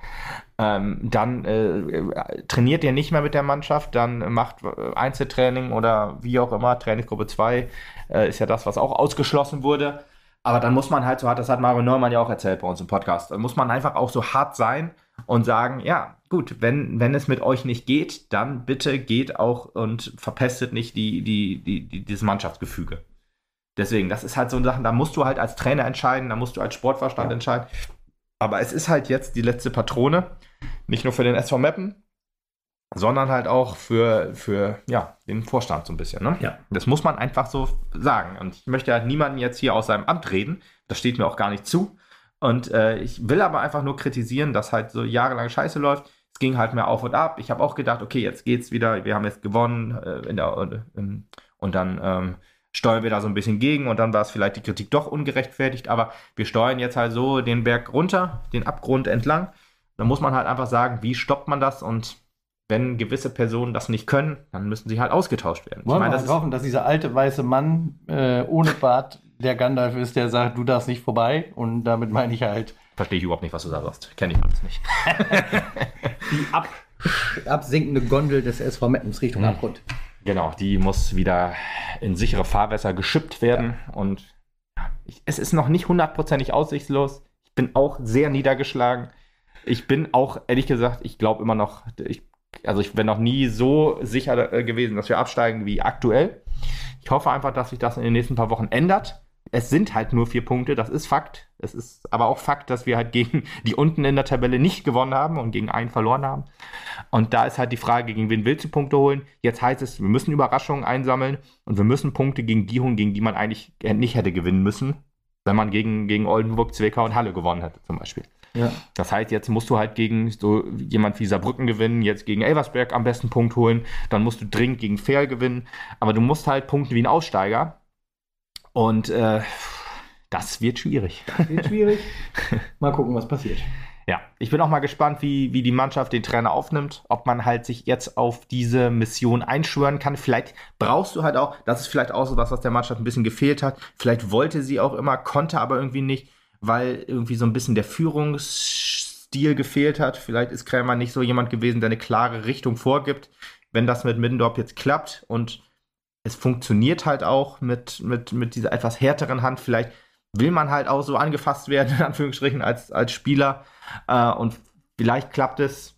Ähm, dann äh, trainiert ihr nicht mehr mit der Mannschaft, dann macht Einzeltraining oder wie auch immer, Trainingsgruppe 2 äh, ist ja das, was auch ausgeschlossen wurde. Aber dann muss man halt so hart, das hat Mario Neumann ja auch erzählt bei uns im Podcast, dann muss man einfach auch so hart sein und sagen, ja, gut, wenn, wenn es mit euch nicht geht, dann bitte geht auch und verpestet nicht die, die, die, die, dieses Mannschaftsgefüge. Deswegen, das ist halt so eine Sache, da musst du halt als Trainer entscheiden, da musst du als Sportverstand ja. entscheiden. Aber es ist halt jetzt die letzte Patrone, nicht nur für den SV Meppen, sondern halt auch für, für ja, den Vorstand so ein bisschen. Ne? Ja. Das muss man einfach so sagen. Und ich möchte halt niemanden jetzt hier aus seinem Amt reden. Das steht mir auch gar nicht zu. Und äh, ich will aber einfach nur kritisieren, dass halt so jahrelang Scheiße läuft. Es ging halt mehr auf und ab. Ich habe auch gedacht, okay, jetzt geht's wieder. Wir haben jetzt gewonnen äh, der, äh, und dann ähm, steuern wir da so ein bisschen gegen und dann war es vielleicht die Kritik doch ungerechtfertigt, aber wir steuern jetzt halt so den Berg runter, den Abgrund entlang. Da muss man halt einfach sagen, wie stoppt man das und wenn gewisse Personen das nicht können, dann müssen sie halt ausgetauscht werden. Wollen ich meine, wir das hoffen, dass dieser alte weiße Mann äh, ohne Bart der Gandalf ist, der sagt, du darfst nicht vorbei und damit meine ich halt. Verstehe ich überhaupt nicht, was du da sagst. Kenne ich alles nicht. <laughs> Die ab, absinkende Gondel des SV Mettens Richtung mhm. Genau, die muss wieder in sichere Fahrwässer geschippt werden. Ja. Und ich, es ist noch nicht hundertprozentig aussichtslos. Ich bin auch sehr niedergeschlagen. Ich bin auch, ehrlich gesagt, ich glaube immer noch, ich, also ich bin noch nie so sicher äh, gewesen, dass wir absteigen wie aktuell. Ich hoffe einfach, dass sich das in den nächsten paar Wochen ändert. Es sind halt nur vier Punkte, das ist Fakt. Es ist aber auch Fakt, dass wir halt gegen die unten in der Tabelle nicht gewonnen haben und gegen einen verloren haben. Und da ist halt die Frage, gegen wen willst du Punkte holen? Jetzt heißt es, wir müssen Überraschungen einsammeln und wir müssen Punkte gegen die holen, gegen die man eigentlich nicht hätte gewinnen müssen, wenn man gegen, gegen Oldenburg, Zwickau und Halle gewonnen hätte, zum Beispiel. Ja. Das heißt, jetzt musst du halt gegen so jemand wie Saarbrücken gewinnen, jetzt gegen Elversberg am besten Punkt holen, dann musst du dringend gegen Fair gewinnen, aber du musst halt punkten wie ein Aussteiger. Und äh, das wird schwierig. Das wird schwierig. <laughs> Mal gucken, was passiert. Ja, ich bin auch mal gespannt, wie, wie die Mannschaft den Trainer aufnimmt, ob man halt sich jetzt auf diese Mission einschwören kann. Vielleicht brauchst du halt auch, das ist vielleicht auch so was, was der Mannschaft ein bisschen gefehlt hat. Vielleicht wollte sie auch immer, konnte aber irgendwie nicht, weil irgendwie so ein bisschen der Führungsstil gefehlt hat. Vielleicht ist Krämer nicht so jemand gewesen, der eine klare Richtung vorgibt. Wenn das mit Middendorf jetzt klappt und es funktioniert halt auch mit, mit, mit dieser etwas härteren Hand, vielleicht will man halt auch so angefasst werden, <laughs> in Anführungsstrichen, als, als Spieler. Äh, und vielleicht klappt es.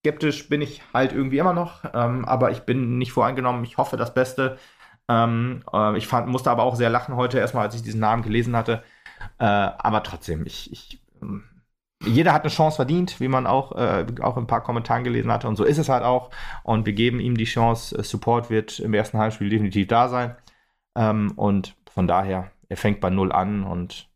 Skeptisch bin ich halt irgendwie immer noch, ähm, aber ich bin nicht voreingenommen. Ich hoffe das Beste. Ähm, äh, ich fand, musste aber auch sehr lachen heute, erstmal, als ich diesen Namen gelesen hatte. Äh, aber trotzdem, ich, ich ähm, jeder hat eine Chance verdient, wie man auch, äh, auch in ein paar Kommentaren gelesen hatte. Und so ist es halt auch. Und wir geben ihm die Chance. Support wird im ersten Heimspiel definitiv da sein. Ähm, und von daher er fängt bei 0 an und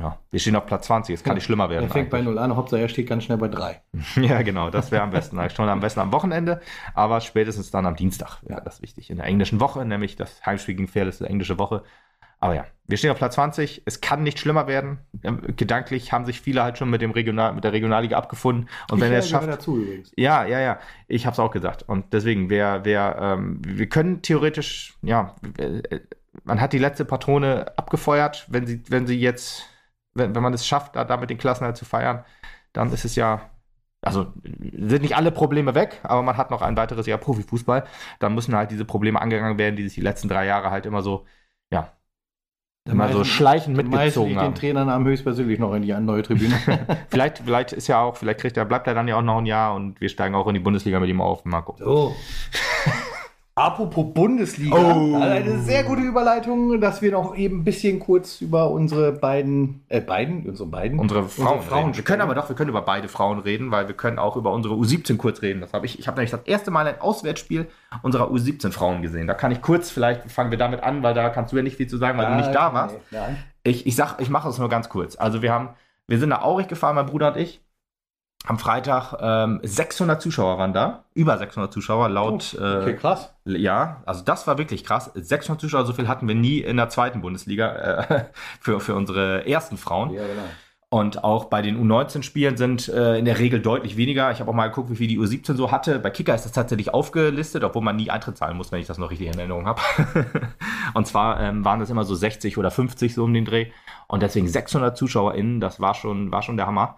ja, wir stehen auf Platz 20, es kann ja, nicht schlimmer werden. Er fängt eigentlich. bei 0 an, Hauptsache er steht ganz schnell bei 3. <laughs> ja, genau, das wäre am besten. Schon am besten am Wochenende, aber spätestens dann am Dienstag wäre das wichtig. In der englischen Woche, nämlich das Heimspiel gegen Fair ist die englische Woche. Aber ja, wir stehen auf Platz 20. Es kann nicht schlimmer werden. Ähm, gedanklich haben sich viele halt schon mit, dem Regional, mit der Regionalliga abgefunden. Und ich wenn er es schafft. Dazu übrigens. Ja, ja, ja. Ich habe es auch gesagt. Und deswegen, wer, wer, ähm, wir können theoretisch, ja, äh, man hat die letzte Patrone abgefeuert. Wenn sie, wenn sie jetzt, wenn, wenn man es schafft, da, damit den Klassenhalt zu feiern, dann ist es ja, also sind nicht alle Probleme weg, aber man hat noch ein weiteres Jahr Profifußball. Dann müssen halt diese Probleme angegangen werden, die sich die letzten drei Jahre halt immer so, ja, immer so schleichend mitgezogen haben. den Trainernamen höchstpersönlich noch in die neue Tribüne. <laughs> <laughs> vielleicht, vielleicht ist ja auch, vielleicht kriegt er, bleibt er dann ja auch noch ein Jahr und wir steigen auch in die Bundesliga mit ihm auf. Marco. So. Apropos Bundesliga, oh. eine sehr gute Überleitung, dass wir noch eben ein bisschen kurz über unsere beiden, äh, beiden, unsere beiden, unsere Frauen, unsere Frauen Wir können aber doch, wir können über beide Frauen reden, weil wir können auch über unsere U17 kurz reden. Das habe ich, ich habe nämlich das erste Mal ein Auswärtsspiel unserer U17 Frauen gesehen. Da kann ich kurz, vielleicht fangen wir damit an, weil da kannst du ja nicht viel zu sagen, weil ja, du nicht da warst. Nee, ich, ich sag, ich mache es nur ganz kurz. Also wir haben, wir sind nach Aurich gefahren, mein Bruder und ich am Freitag ähm, 600 Zuschauer waren da, über 600 Zuschauer laut. Oh, okay, äh, krass. Ja, also das war wirklich krass. 600 Zuschauer, so viel hatten wir nie in der zweiten Bundesliga äh, <laughs> für, für unsere ersten Frauen. Ja, genau. Und auch bei den U19-Spielen sind äh, in der Regel deutlich weniger. Ich habe auch mal geguckt, wie viel die U17 so hatte. Bei Kicker ist das tatsächlich aufgelistet, obwohl man nie Eintritt zahlen muss, wenn ich das noch richtig in Erinnerung habe. <laughs> und zwar ähm, waren das immer so 60 oder 50 so um den Dreh. Und deswegen 600 ZuschauerInnen, das war schon, war schon der Hammer.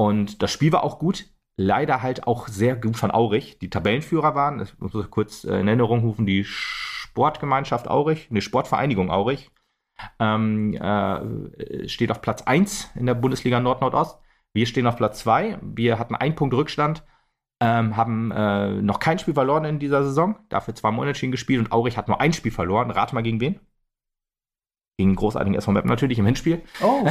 Und das Spiel war auch gut. Leider halt auch sehr gut von Aurich. Die Tabellenführer waren, ich muss kurz in Erinnerung rufen, die Sportgemeinschaft Aurich, eine Sportvereinigung Aurich, ähm, äh, steht auf Platz 1 in der Bundesliga Nord-Nordost. Wir stehen auf Platz 2. Wir hatten einen Punkt Rückstand, ähm, haben äh, noch kein Spiel verloren in dieser Saison, dafür zweimal unentschieden gespielt und Aurich hat nur ein Spiel verloren. Rate mal gegen wen? Gegen großartigen SV Map natürlich im Hinspiel. Oh.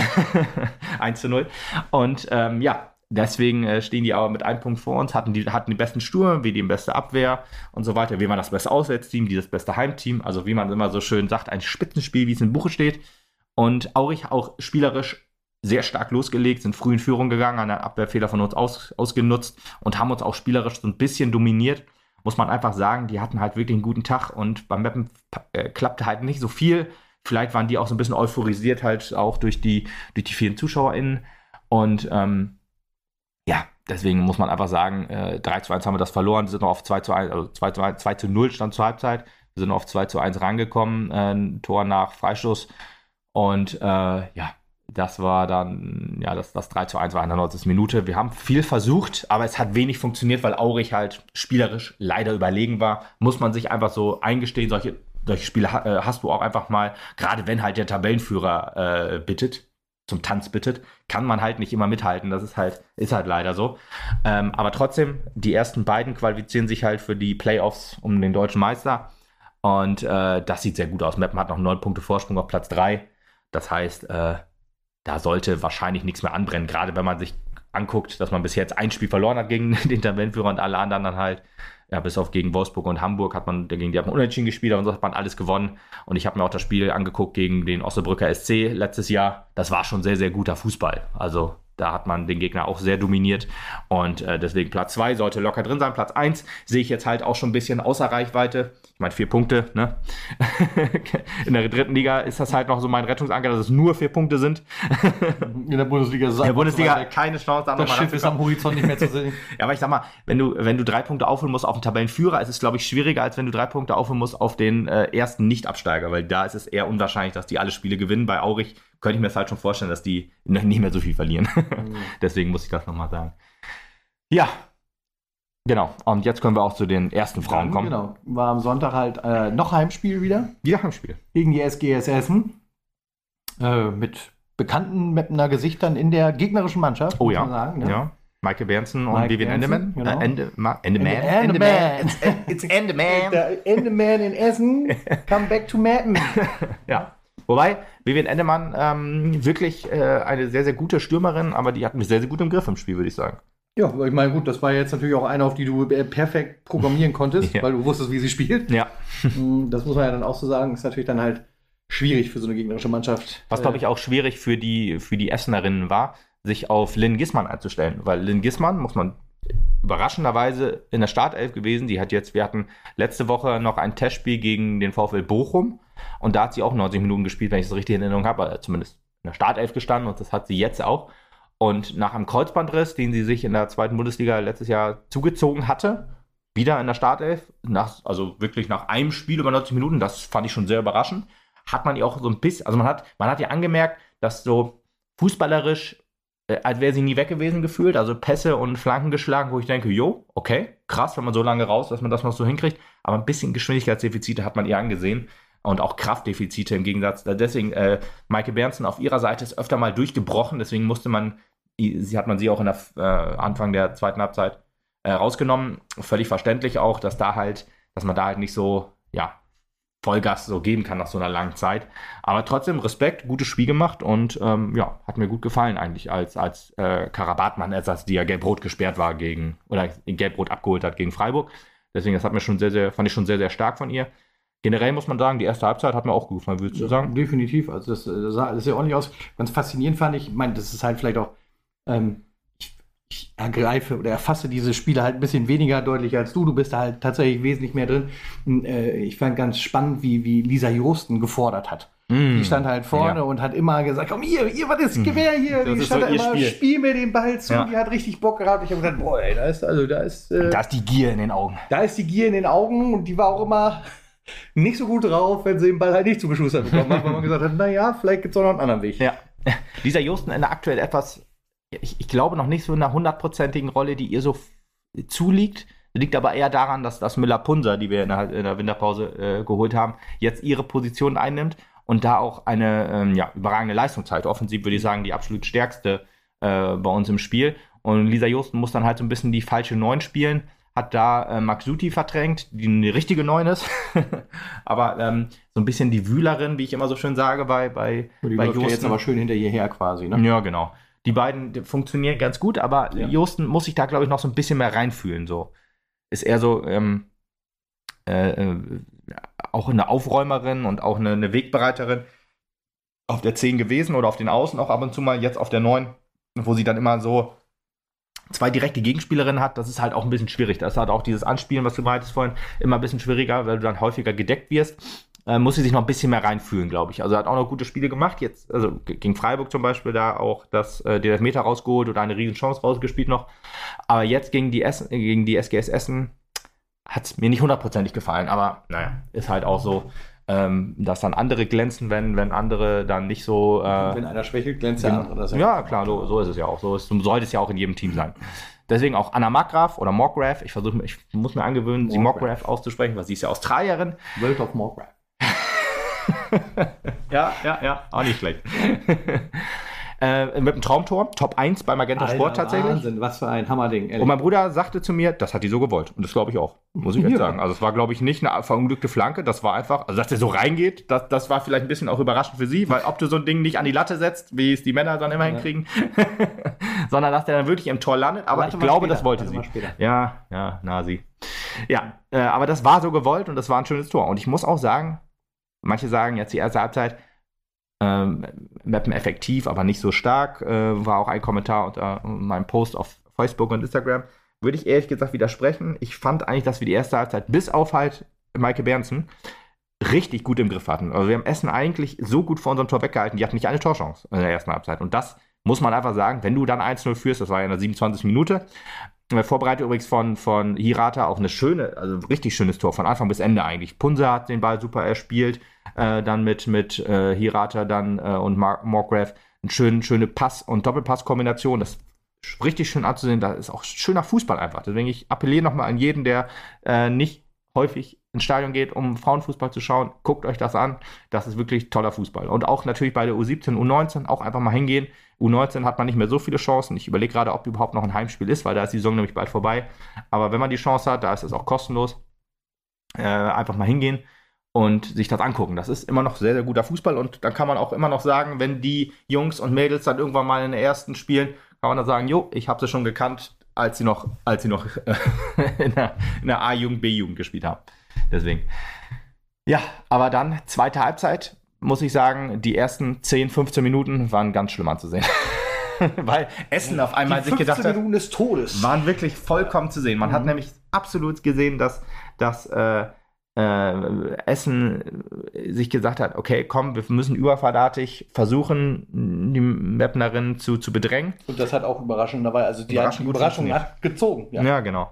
<laughs> 1 zu 0. Und ähm, ja, deswegen äh, stehen die aber mit einem Punkt vor uns, hatten die, hatten die besten Sturm, wie die beste Abwehr und so weiter. Wir waren das beste Auswärtsteam, die das beste Heimteam. Also wie man immer so schön sagt, ein Spitzenspiel, wie es im Buche steht. Und Aurich auch spielerisch sehr stark losgelegt, sind früh in Führung gegangen, einen Abwehrfehler von uns aus, ausgenutzt und haben uns auch spielerisch so ein bisschen dominiert. Muss man einfach sagen, die hatten halt wirklich einen guten Tag und beim Mappen äh, klappte halt nicht so viel. Vielleicht waren die auch so ein bisschen euphorisiert halt auch durch die, durch die vielen ZuschauerInnen. Und ähm, ja, deswegen muss man einfach sagen, äh, 3 zu 1 haben wir das verloren, wir sind noch auf 2 zu 1, also 2 zu, 1, 2 zu 0 stand zur Halbzeit. Wir sind auf 2 zu 1 rangekommen, äh, ein Tor nach Freistoß. Und äh, ja, das war dann, ja, das, das 3 zu 1 war in der 90. Minute. Wir haben viel versucht, aber es hat wenig funktioniert, weil Aurich halt spielerisch leider überlegen war. Muss man sich einfach so eingestehen, solche solche Spiele äh, hast du auch einfach mal, gerade wenn halt der Tabellenführer äh, bittet, zum Tanz bittet, kann man halt nicht immer mithalten. Das ist halt, ist halt leider so. Ähm, aber trotzdem, die ersten beiden qualifizieren sich halt für die Playoffs um den deutschen Meister. Und äh, das sieht sehr gut aus. Meppen hat noch neun Punkte Vorsprung auf Platz drei. Das heißt, äh, da sollte wahrscheinlich nichts mehr anbrennen, gerade wenn man sich anguckt, dass man bis jetzt ein Spiel verloren hat gegen <laughs> den Tabellenführer und alle anderen dann halt, ja, bis auf gegen Wolfsburg und Hamburg hat man, gegen die hat man unentschieden gespielt, aber sonst hat man alles gewonnen. Und ich habe mir auch das Spiel angeguckt gegen den Osnabrücker SC letztes Jahr. Das war schon sehr, sehr guter Fußball. Also da hat man den Gegner auch sehr dominiert und äh, deswegen Platz 2 sollte locker drin sein. Platz 1 sehe ich jetzt halt auch schon ein bisschen außer Reichweite. Ich meine, vier Punkte, ne? <laughs> In der dritten Liga ist das halt noch so mein Rettungsanker, dass es nur vier Punkte sind. In der Bundesliga ist es In der Bundesliga so keine Chance, da Das Schiff ist am Horizont nicht mehr zu sehen. <laughs> Ja, aber ich sag mal, wenn du, wenn du drei Punkte aufholen musst auf den Tabellenführer, ist es, glaube ich, schwieriger, als wenn du drei Punkte aufholen musst auf den äh, ersten Nicht-Absteiger, weil da ist es eher unwahrscheinlich, dass die alle Spiele gewinnen. Bei Aurich könnte ich mir das halt schon vorstellen, dass die nicht mehr so viel verlieren. <laughs> Deswegen muss ich das nochmal sagen. Ja. Genau. Und jetzt können wir auch zu den ersten Frauen Dann, kommen. Genau. War am Sonntag halt äh, noch Heimspiel wieder Wieder Heimspiel. gegen die SGS Essen. Äh, mit bekannten Mappener Gesichtern in der gegnerischen Mannschaft. Oh muss ja. man Sagen, ne? ja. Michael Bernsen und Mike Vivian Endemann. genau. Äh, Ende, Ma, Endemann. Ende- Endemann. It's, it's Endemann. <laughs> Endeman in Essen, <laughs> come back to Mappen. Ja. Wobei, Vivian Endemann ähm, wirklich äh, eine sehr, sehr gute Stürmerin, aber die hat mich sehr, sehr gut im Griff im Spiel, würde ich sagen. Ja, ich meine, gut, das war jetzt natürlich auch eine, auf die du äh, perfekt programmieren konntest, <laughs> Ja. weil du wusstest, wie sie spielt. Ja. <laughs> Mm, Das muss man ja dann auch so sagen, ist natürlich dann halt schwierig für so eine gegnerische Mannschaft. Was, glaube ich, auch schwierig für die, für die Essenerinnen war, sich auf Lynn Gissmann einzustellen. Weil Lynn Gissmann, muss man überraschenderweise in der Startelf gewesen. Die hat jetzt, wir hatten letzte Woche noch ein Testspiel gegen den VfL Bochum und da hat sie auch 90 Minuten gespielt, wenn ich es richtig in Erinnerung habe, also zumindest in der Startelf gestanden und das hat sie jetzt auch. Und nach einem Kreuzbandriss, den sie sich in der zweiten Bundesliga letztes Jahr zugezogen hatte, wieder in der Startelf, nach, also wirklich nach einem Spiel über 90 Minuten, das fand ich schon sehr überraschend, hat man ihr auch so ein bisschen, also man hat, man hat ihr angemerkt, dass so fußballerisch, äh, als wäre sie nie weg gewesen gefühlt, also Pässe und Flanken geschlagen, wo ich denke, jo, okay, krass, wenn man so lange raus, dass man das noch so hinkriegt, aber ein bisschen Geschwindigkeitsdefizite hat man ihr angesehen und auch Kraftdefizite im Gegensatz. Deswegen, äh, Maike Bernsen auf ihrer Seite ist öfter mal durchgebrochen, deswegen musste man, sie hat man sie auch in der äh, Anfang der zweiten Halbzeit äh, rausgenommen. Völlig verständlich auch, dass da halt, dass man da halt nicht so, ja, Vollgas so geben kann nach so einer langen Zeit. Aber trotzdem Respekt, gutes Spiel gemacht und ähm, ja, hat mir gut gefallen eigentlich als, als äh, Karabatmann-Ersatz, die ja gelb-rot gesperrt war gegen, oder gelb-rot abgeholt hat gegen Freiburg. Deswegen, das hat mir schon sehr, sehr, fand ich schon sehr, sehr stark von ihr. Generell muss man sagen, die erste Halbzeit hat mir auch gut gefallen, würdest du sagen? Definitiv. Also das, das sah alles sehr ordentlich aus. Ganz faszinierend fand ich, ich meine, das ist halt vielleicht auch, ähm, ich, ergreife oder erfasse diese Spiele halt ein bisschen weniger deutlich als du. Du bist da halt tatsächlich wesentlich mehr drin. Und, äh, ich fand ganz spannend, wie, wie Lisa Josten gefordert hat. Die stand halt vorne Ja. und hat immer gesagt, komm hier, hier, was ist Gewehr hier? Das die stand so da ihr immer, Spiel. spiel mir den Ball zu. Ja. Die hat richtig Bock gehabt. Ich habe gesagt, boah, ey, da ist, also da ist, äh, Da ist die Gier in den Augen. da ist die Gier in den Augen und die war auch immer nicht so gut drauf, wenn sie den Ball halt nicht zugeschustert bekommen hat, weil man gesagt hat, naja, vielleicht gibt es auch noch einen anderen Weg. Ja. <laughs> Lisa Josten in der aktuell etwas, ich, ich glaube noch nicht so in einer hundertprozentigen Rolle, die ihr so zuliegt. Liegt aber eher daran, dass das Müller-Punser, die wir in der, in der Winterpause äh, geholt haben, jetzt ihre Position einnimmt und da auch eine ähm, ja, überragende Leistung zeigt. Offensiv würde ich sagen, die absolut stärkste äh, bei uns im Spiel. Und Lisa Josten muss dann halt so ein bisschen die falsche Neun spielen. Hat da äh, Max Suti verdrängt, die eine richtige Neun ist. <laughs> aber ähm, so ein bisschen die Wühlerin, wie ich immer so schön sage, bei, bei, Die bei ja jetzt aber schön hinter ihr her quasi, ne? ja, genau. Die beiden die funktionieren ganz gut, aber Ja. Josten muss sich da, glaube ich, noch so ein bisschen mehr reinfühlen. So. Ist eher so ähm, äh, äh, auch eine Aufräumerin und auch eine, eine Wegbereiterin auf der 10 gewesen oder auf den Außen auch ab und zu mal, jetzt auf der 9, wo sie dann immer so zwei direkte Gegenspielerinnen hat. Das ist halt auch ein bisschen schwierig. Das ist halt auch dieses Anspielen, was du meintest vorhin, immer ein bisschen schwieriger, weil du dann häufiger gedeckt wirst äh, muss sie sich noch ein bisschen mehr reinfühlen, glaube ich. Also hat auch noch gute Spiele gemacht. Jetzt, also gegen Freiburg zum Beispiel, da auch das, äh, den Elfmeter rausgeholt oder eine riesen Chance rausgespielt noch. Aber jetzt gegen die, Essen, äh, gegen die SGS Essen hat es mir nicht hundertprozentig gefallen. Aber naja, ist halt auch so, ähm, dass dann andere glänzen, wenn, wenn andere dann nicht so. Äh, Wenn einer schwächelt, glänzt der andere. Das ist ja, klar, so, so ist es ja auch. So, ist, so sollte es ja auch in jedem Team sein. Deswegen auch Anna Markgraf oder Morgraf. Ich versuche, ich muss mir angewöhnen, sie Morgraf. Morgraf auszusprechen, weil sie ist ja Australierin. World of Warcraft. <laughs> Ja, ja, ja, auch nicht schlecht. <laughs> Äh, mit einem Traumtor, Top 1 bei Magenta Alter, Sport tatsächlich. Wahnsinn, was für ein Hammerding. ehrlich. Und mein Bruder sagte zu mir, das hat die so gewollt. Und das glaube ich auch. Muss ich echt Ja. sagen. Also es war, glaube ich, nicht eine verunglückte Flanke. Das war einfach, also dass der so reingeht, das, das war vielleicht ein bisschen auch überraschend für sie, weil ob du so ein Ding nicht an die Latte setzt, wie es die Männer dann immer Ja. hinkriegen, <laughs> sondern dass der dann wirklich im Tor landet. Aber Warte ich glaube, später, das wollte warte sie. Ja, ja, Nasi. Ja, äh, aber das war so gewollt und das war ein schönes Tor. Und ich muss auch sagen, manche sagen jetzt die erste Halbzeit, ähm, Mappen effektiv, aber nicht so stark, äh, war auch ein Kommentar unter meinem Post auf Facebook und Instagram. Würde ich ehrlich gesagt widersprechen. Ich fand eigentlich, dass wir die erste Halbzeit bis auf halt Maike Bernsen richtig gut im Griff hatten. Also wir haben Essen eigentlich so gut vor unserem Tor weggehalten, die hatten nicht eine Torchance in der ersten Halbzeit. Und das muss man einfach sagen, wenn du dann 1-0 führst, das war ja in der 27. Minute, äh, Vorbereitet übrigens von, von Hirata auch eine schöne, also richtig schönes Tor, von Anfang bis Ende eigentlich. Punse hat den Ball super erspielt, äh, dann mit, mit äh, Hirata dann äh, und Morgrave eine schön, schöne Pass- und Doppelpass-Kombination. Das ist richtig schön anzusehen. Da ist auch schöner Fußball einfach. Deswegen ich appelliere nochmal an jeden, der äh, nicht häufig ins Stadion geht, um Frauenfußball zu schauen. Guckt euch das an. Das ist wirklich toller Fußball. Und auch natürlich bei der U17, U19 auch einfach mal hingehen. U19 hat man nicht mehr so viele Chancen. Ich überlege gerade, ob überhaupt noch ein Heimspiel ist, weil da ist die Saison nämlich bald vorbei. Aber wenn man die Chance hat, da ist es auch kostenlos. Äh, einfach mal hingehen und sich das angucken. Das ist immer noch sehr, sehr guter Fußball und dann kann man auch immer noch sagen, wenn die Jungs und Mädels dann irgendwann mal in der ersten spielen, kann man dann sagen, jo, ich habe sie schon gekannt, als sie noch, als sie noch <laughs> in der A-Jugend, B-Jugend gespielt haben. Deswegen. Ja, aber dann zweite Halbzeit, muss ich sagen, die ersten 10, 15 Minuten waren ganz schlimm anzusehen. <laughs> Weil Essen auf einmal die sich 15 gedacht hat, Minuten des Todes. waren wirklich vollkommen zu sehen. Man hat Mhm. nämlich absolut gesehen, dass, dass äh, äh, Essen äh, sich gesagt hat, okay, komm, wir müssen überfallartig versuchen, die Mapnerinnen zu, zu bedrängen. Und das hat auch überraschend dabei. Also die, Überraschend die gut Überraschung hat gezogen. Ja. genau.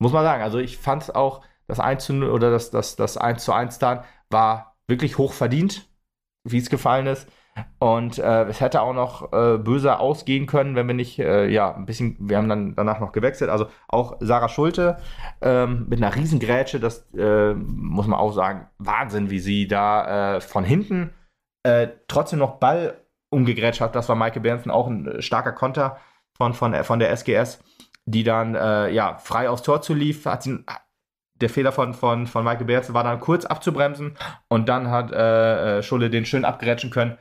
Muss man sagen. Also ich fand auch, das 1 zu 0 oder das, das, das 1 zu 1 dann war wirklich hoch verdient, wie es gefallen ist. Und äh, es hätte auch noch äh, böser ausgehen können, wenn wir nicht, äh, ja, ein bisschen, wir haben dann danach noch gewechselt. Also auch Sarah Schulte ähm, mit einer Riesengrätsche, das äh, muss man auch sagen, Wahnsinn, wie sie da äh, von hinten äh, trotzdem noch Ball umgegrätscht hat. Das war Maike Bernsen auch ein starker Konter von, von, von der SGS, die dann ja, frei aufs Tor zu lief. Hat sie, der Fehler von, von, von Maike Bernsen war dann kurz abzubremsen und dann hat äh, äh, Schulle den schön abgrätschen können.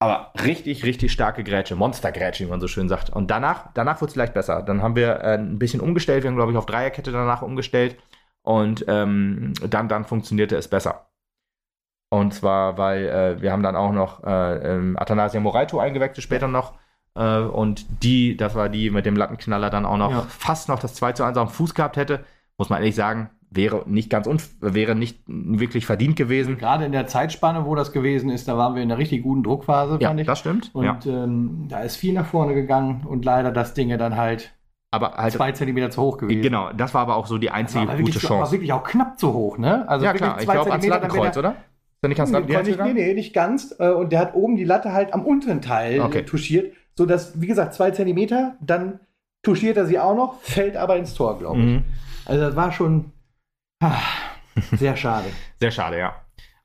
Aber richtig, richtig starke Grätsche, Monstergrätsche, wie man so schön sagt. Und danach, danach wurde es leicht besser. Dann haben wir äh, ein bisschen umgestellt. Wir haben, glaube ich, auf Dreierkette danach umgestellt. Und ähm, dann, dann funktionierte es besser. Und zwar, weil äh, wir haben dann auch noch äh, ähm, Athanasia Moraito eingewechselt später noch. Äh, und die, das war die mit dem Lattenknaller dann auch noch Ja. fast noch das 2 zu 1 am Fuß gehabt hätte. Muss man ehrlich sagen, wäre nicht ganz unf wäre nicht wirklich verdient gewesen. Gerade in der Zeitspanne, wo das gewesen ist, da waren wir in einer richtig guten Druckphase, Ja, fand ich. das stimmt. Und ja. ähm, da ist viel nach vorne gegangen und leider das Ding dann halt Aber halt, zwei Zentimeter zu hoch gewesen. genau, das war aber auch so die einzige war gute wirklich, war Chance. wirklich auch knapp zu hoch, ne? Also ja, wirklich klar, ich zwei glaube ans Lattenkreuz, oder? Ist nicht ans Lattenkreuz nicht, nee, nee, nicht ganz. Äh, Und der hat oben die Latte halt am unteren Teil Okay. touchiert, sodass, wie gesagt, zwei Zentimeter, dann touchiert er sie auch noch, fällt aber ins Tor, glaube ich. Mhm. Also das war schon ah, sehr schade. <laughs> Sehr schade, ja.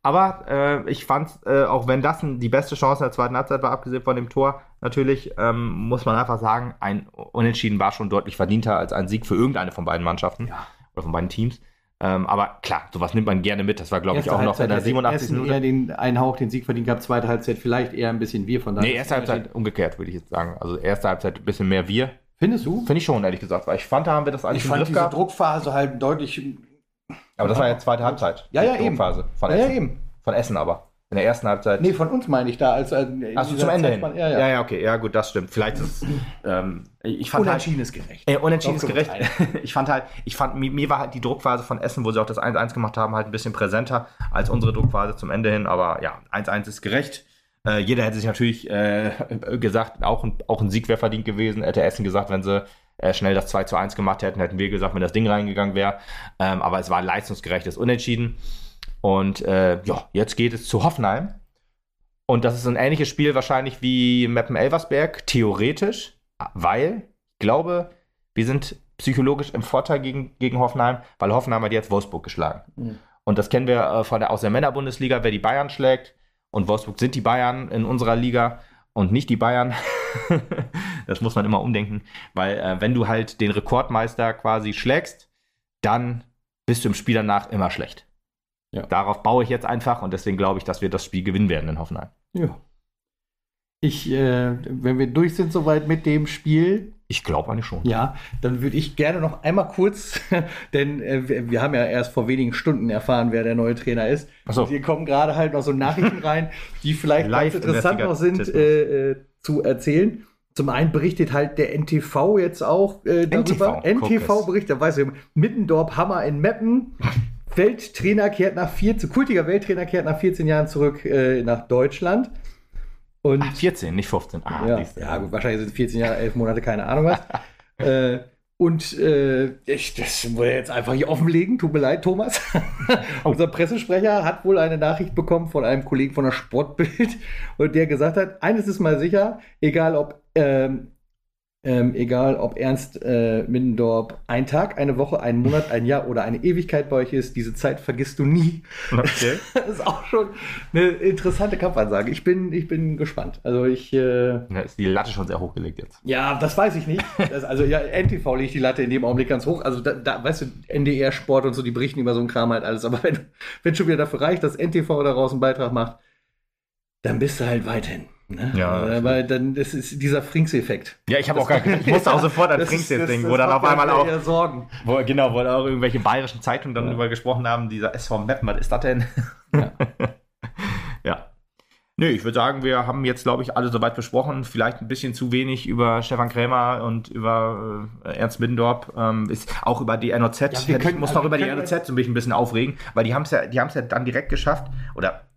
Aber äh, ich fand, äh, auch wenn das die beste Chance in der zweiten Halbzeit war, abgesehen von dem Tor, natürlich ähm, muss man einfach sagen, ein Unentschieden war schon deutlich verdienter als ein Sieg für irgendeine von beiden Mannschaften Ja. oder von beiden Teams. Ähm, aber klar, sowas nimmt man gerne mit. Das war, glaube ich, auch noch in der hätte 87. Essen Minute. eher den einen Hauch den Sieg verdient gehabt, zweite Halbzeit vielleicht eher ein bisschen wir von daher. Nee, erste Halbzeit umgekehrt, würde ich jetzt sagen. Also erste Halbzeit ein bisschen mehr wir. Findest du? Finde ich schon, ehrlich gesagt. Weil ich fand, da haben wir das eigentlich Ich fand diese gehabt. Druckphase halt deutlich. Aber das war ja zweite Halbzeit. Ja, ja, eben. Druckphase Von Ja, ja, Essen. eben. Von Essen aber. In der ersten Halbzeit. Nee, von uns meine ich da. Als, äh, in Achso, zum Ende hin. Ja, Ja, okay. Ja, gut, das stimmt. Vielleicht ist ähm, ich fand halt, Unentschieden ist gerecht. äh, unentschieden ist gerecht. <laughs> ich fand halt, ich fand, mir, mir war halt die Druckphase von Essen, wo sie auch das 1-1 gemacht haben, halt ein bisschen präsenter als unsere Druckphase zum Ende hin. Aber ja, 1-1 ist gerecht. Äh, jeder hätte sich natürlich äh, <laughs> gesagt, auch ein, auch ein Sieg wäre verdient gewesen. Hätte Essen gesagt, wenn sie äh, schnell das 2 zu 1 gemacht hätten, hätten wir gesagt, wenn das Ding reingegangen wäre. Ähm, aber es war ein leistungsgerechtes Unentschieden. Und äh, ja, jetzt geht es zu Hoffenheim. Und das ist ein ähnliches Spiel wahrscheinlich wie Meppen Elversberg, theoretisch, weil ich glaube, wir sind psychologisch im Vorteil gegen, gegen Hoffenheim, weil Hoffenheim hat jetzt Wolfsburg geschlagen. Mhm. Und das kennen wir äh, von der, aus der Männerbundesliga, wer die Bayern schlägt. Und Wolfsburg sind die Bayern in unserer Liga. und nicht die Bayern. <laughs> das muss man immer umdenken, weil äh, wenn du halt den Rekordmeister quasi schlägst, dann bist du im Spiel danach immer schlecht. Ja. Darauf baue ich jetzt einfach und deswegen glaube ich, dass wir das Spiel gewinnen werden in Hoffenheim. Ja. Ich, äh, wenn wir durch sind soweit mit dem Spiel. Ich glaube eigentlich schon. Ja, dann würde ich gerne noch einmal kurz, <laughs> denn äh, wir, haben ja erst vor wenigen Stunden erfahren, wer der neue Trainer ist. So. Hier kommen gerade halt noch so Nachrichten rein, die vielleicht <laughs> ganz interessant noch sind äh, äh, zu erzählen. Zum einen berichtet halt der NTV jetzt auch äh, darüber. NTV, NTV berichtet, da weiß ich, Mittendorf Hammer in Meppen. <laughs> Welttrainer kehrt nach 14, kultiger Welttrainer kehrt nach 14 Jahren zurück äh, nach Deutschland. Und Ach, 14, nicht 15. Ah, ja, ja, gut, wahrscheinlich sind 14 Jahre, 11 Monate, keine Ahnung was. <laughs> äh, und äh, ich, das ich jetzt einfach hier offenlegen. Tut mir leid, Thomas. <laughs> Unser Pressesprecher hat wohl eine Nachricht bekommen von einem Kollegen von der Sportbild und <laughs> der gesagt hat, eines ist mal sicher, egal ob ähm, ähm, egal, ob Ernst äh, Middendorf ein Tag, eine Woche, einen Monat, ein Jahr oder eine Ewigkeit bei euch ist, diese Zeit vergisst du nie. Okay. <laughs> Das ist auch schon eine interessante Kampfansage. Ich bin, ich bin gespannt. Also ich. Äh, ja, ist die Latte schon sehr hochgelegt jetzt. Ja, das weiß ich nicht. Das, also ja, NTV legt die Latte in dem Augenblick ganz hoch. Also da, da, weißt du, NDR Sport und so, die berichten über so einen Kram halt alles. Aber wenn, wenn schon wieder dafür reicht, dass NTV daraus einen Beitrag macht, dann bist du halt weiterhin. Ne? Ja. Aber dann das ist dieser Frings-Effekt. Ja, ich habe auch gar ich musste auch sofort an Frings jetzt denken, wo dann auf einmal auch Sorgen. Wo, genau, wo auch irgendwelche bayerischen Zeitungen dann ja. darüber gesprochen haben, dieser SV Meppen, was ist das denn? Ja. <laughs> ja. Nö, ich würde sagen, wir haben jetzt, glaube ich, alle soweit besprochen. Vielleicht ein bisschen zu wenig über Stefan Krämer und über äh, Ernst Middendorf. Ähm, ist auch über die NOZ. Ja, wir können, ich muss noch über die NOZ so ein bisschen aufregen, weil die haben es ja, die haben es ja dann direkt geschafft. Oder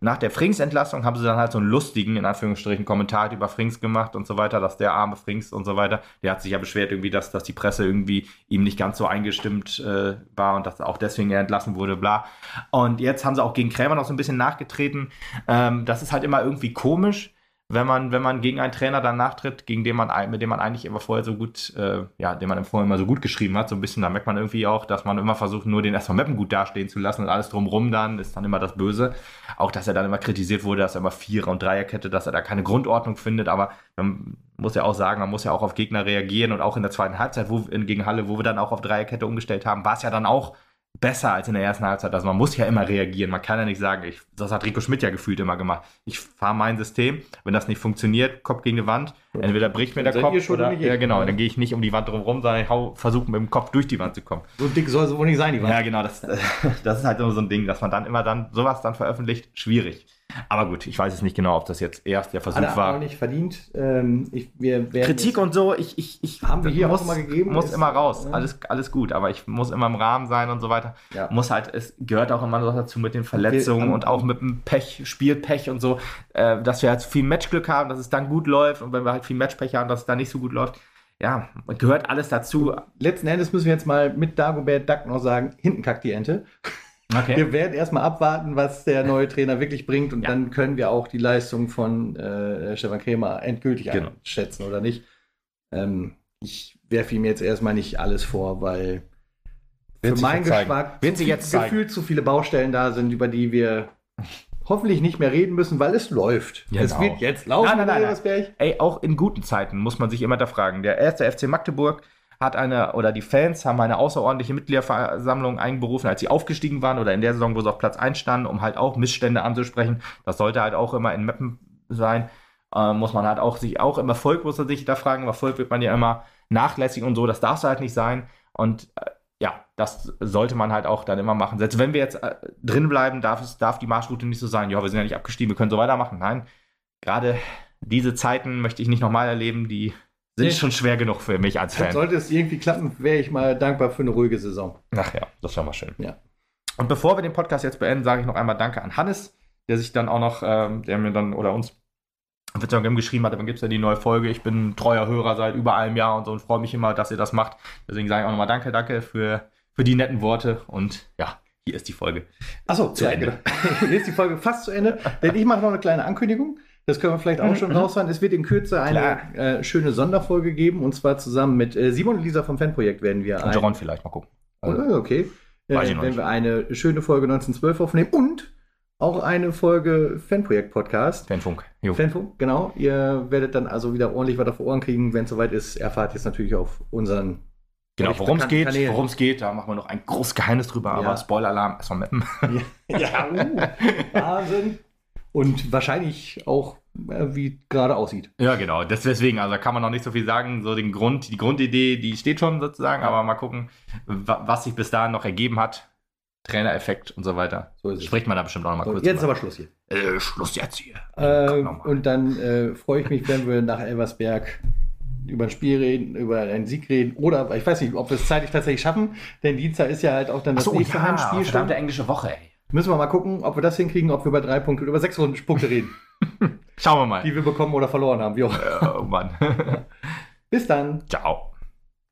nach der Frings-Entlassung haben sie dann halt so einen lustigen, in Anführungsstrichen, Kommentar über Frings gemacht und so weiter, dass der arme Frings und so weiter, der hat sich ja beschwert irgendwie, dass, dass die Presse irgendwie ihm nicht ganz so eingestimmt äh, war und dass auch deswegen er entlassen wurde, bla. Und jetzt haben sie auch gegen Krämer noch so ein bisschen nachgetreten. Ähm, das ist halt immer irgendwie komisch, wenn man, wenn man gegen einen Trainer dann nachtritt, gegen den man, mit dem man eigentlich immer vorher so gut, äh, ja, den man vorher immer so gut geschrieben hat, so ein bisschen, da merkt man irgendwie auch, dass man immer versucht, nur den erstmal Mappen gut dastehen zu lassen und alles drumrum dann ist dann immer das Böse. Auch, dass er dann immer kritisiert wurde, dass er immer Vierer- und Dreierkette, dass er da keine Grundordnung findet, aber man muss ja auch sagen, man muss ja auch auf Gegner reagieren und auch in der zweiten Halbzeit, wo, in, gegen Halle, wo wir dann auch auf Dreierkette umgestellt haben, war es ja dann auch besser als in der ersten Halbzeit. Also man muss ja immer reagieren. Man kann ja nicht sagen, ich, das hat Rico Schmidt ja gefühlt immer gemacht. Ich fahre mein System, wenn das nicht funktioniert, Kopf gegen die Wand. Entweder bricht mir der Kopf oder ja genau, dann gehe ich nicht um die Wand drumherum, sondern ich versuche mit dem Kopf durch die Wand zu kommen. So dick soll es wohl nicht sein, die Wand. Ja, genau, das, <laughs> das ist halt so ein Ding, dass man dann immer dann sowas dann veröffentlicht, schwierig. Aber gut, ich weiß es nicht genau, ob das jetzt erst der Versuch Alle war. Auch nicht verdient. Ähm, ich, wir Kritik und so, ich, ich, ich haben wir hier muss, auch mal gegeben. Muss ist, immer raus, ja. alles, alles gut, aber ich muss immer im Rahmen sein und so weiter. Ja. Muss halt, es gehört auch immer noch dazu mit den Verletzungen wir, und auch mit dem Pech, Spielpech und so, äh, dass wir halt viel Matchglück haben, dass es dann gut läuft und wenn wir halt viel Matchpech haben, dass es dann nicht so gut läuft. Ja, gehört alles dazu. Letzten Endes müssen wir jetzt mal mit Dagobert Duck noch sagen, hinten kackt die Ente. Okay. Wir werden erstmal abwarten, was der neue Trainer wirklich bringt und ja. dann können wir auch die Leistung von äh, Stefan Krämer endgültig genau. einschätzen oder nicht. Ähm, ich werfe ihm jetzt erstmal nicht alles vor, weil für meinen Geschmack Wenn sie jetzt gefühlt zu viele Baustellen da sind, über die wir hoffentlich nicht mehr reden müssen, weil es läuft. Genau. Es wird jetzt laufen. Nein, nein, nein, nein. Ey, auch in guten Zeiten muss man sich immer da fragen. Der erste FC Magdeburg hat eine, oder die Fans haben eine außerordentliche Mitgliederversammlung einberufen, als sie aufgestiegen waren oder in der Saison, wo sie auf Platz 1 standen, um halt auch Missstände anzusprechen. Das sollte halt auch immer in Mappen sein. Äh, muss man halt auch sich auch im Erfolg muss man sich da fragen. Im Erfolg wird man ja immer nachlässig und so. Das darf es halt nicht sein. Und äh, ja, das sollte man halt auch dann immer machen. Selbst wenn wir jetzt äh, drin bleiben, darf, es, darf die Marschroute nicht so sein, ja, wir sind ja nicht abgestiegen, wir können so weitermachen. Nein, gerade diese Zeiten möchte ich nicht nochmal erleben, die sind schon schwer genug für mich als Fan. Sollte es irgendwie klappen, wäre ich mal dankbar für eine ruhige Saison. Ach ja, das wäre mal schön. Ja. Und bevor wir den Podcast jetzt beenden, sage ich noch einmal Danke an Hannes, der sich dann auch noch, ähm, der mir dann oder uns auf Instagram geschrieben hat, wann gibt es denn die neue Folge? Ich bin ein treuer Hörer seit über einem Jahr und so und freue mich immer, dass ihr das macht. Deswegen sage ich auch nochmal Danke, danke für, für die netten Worte und ja, hier ist die Folge. Achso, zu Ende. <laughs> hier ist die Folge fast zu Ende, denn ich mache noch eine kleine Ankündigung. Das können wir vielleicht auch schon mhm. rausfahren. Es wird in Kürze eine äh, schöne Sonderfolge geben und zwar zusammen mit äh, Simon und Lisa vom Fanprojekt werden wir. Und Jaron vielleicht mal gucken. Also, okay. Äh, wenn wir eine schöne Folge 1912 aufnehmen und auch eine Folge Fanprojekt-Podcast. Fanfunk. Jo. Fanfunk, genau. Ihr werdet dann also wieder ordentlich was auf Ohren kriegen. Wenn es soweit ist, erfahrt ihr es natürlich auf unseren Genau, worum es geht, worum es geht, da machen wir noch ein großes Geheimnis drüber, ja. aber Spoiler-Alarm, erstmal mappen. Ja, <laughs> ja uh, Wahnsinn. Und wahrscheinlich auch, äh, wie gerade aussieht. Ja, genau. Das, deswegen, also kann man noch nicht so viel sagen. So den Grund, die Grundidee, die steht schon sozusagen, aber mal gucken, was sich bis dahin noch ergeben hat. Trainereffekt und so weiter. So Spricht man da bestimmt auch noch mal so, kurz. Jetzt über. aber Schluss hier. Äh, Schluss jetzt hier. Äh, und dann äh, freue ich mich, wenn wir nach Elversberg über ein Spiel reden, über einen Sieg reden oder ich weiß nicht, ob wir es zeitlich tatsächlich schaffen, denn Dienstag ist ja halt auch dann das so, nächste ja, Heimspiel. Verdammte englische Woche, ey. Müssen wir mal gucken, ob wir das hinkriegen, ob wir über drei Punkte, über sechs Punkte reden. <laughs> Schauen wir mal. Die wir bekommen oder verloren haben, wie auch. Oh Mann. <laughs> Bis dann. Ciao.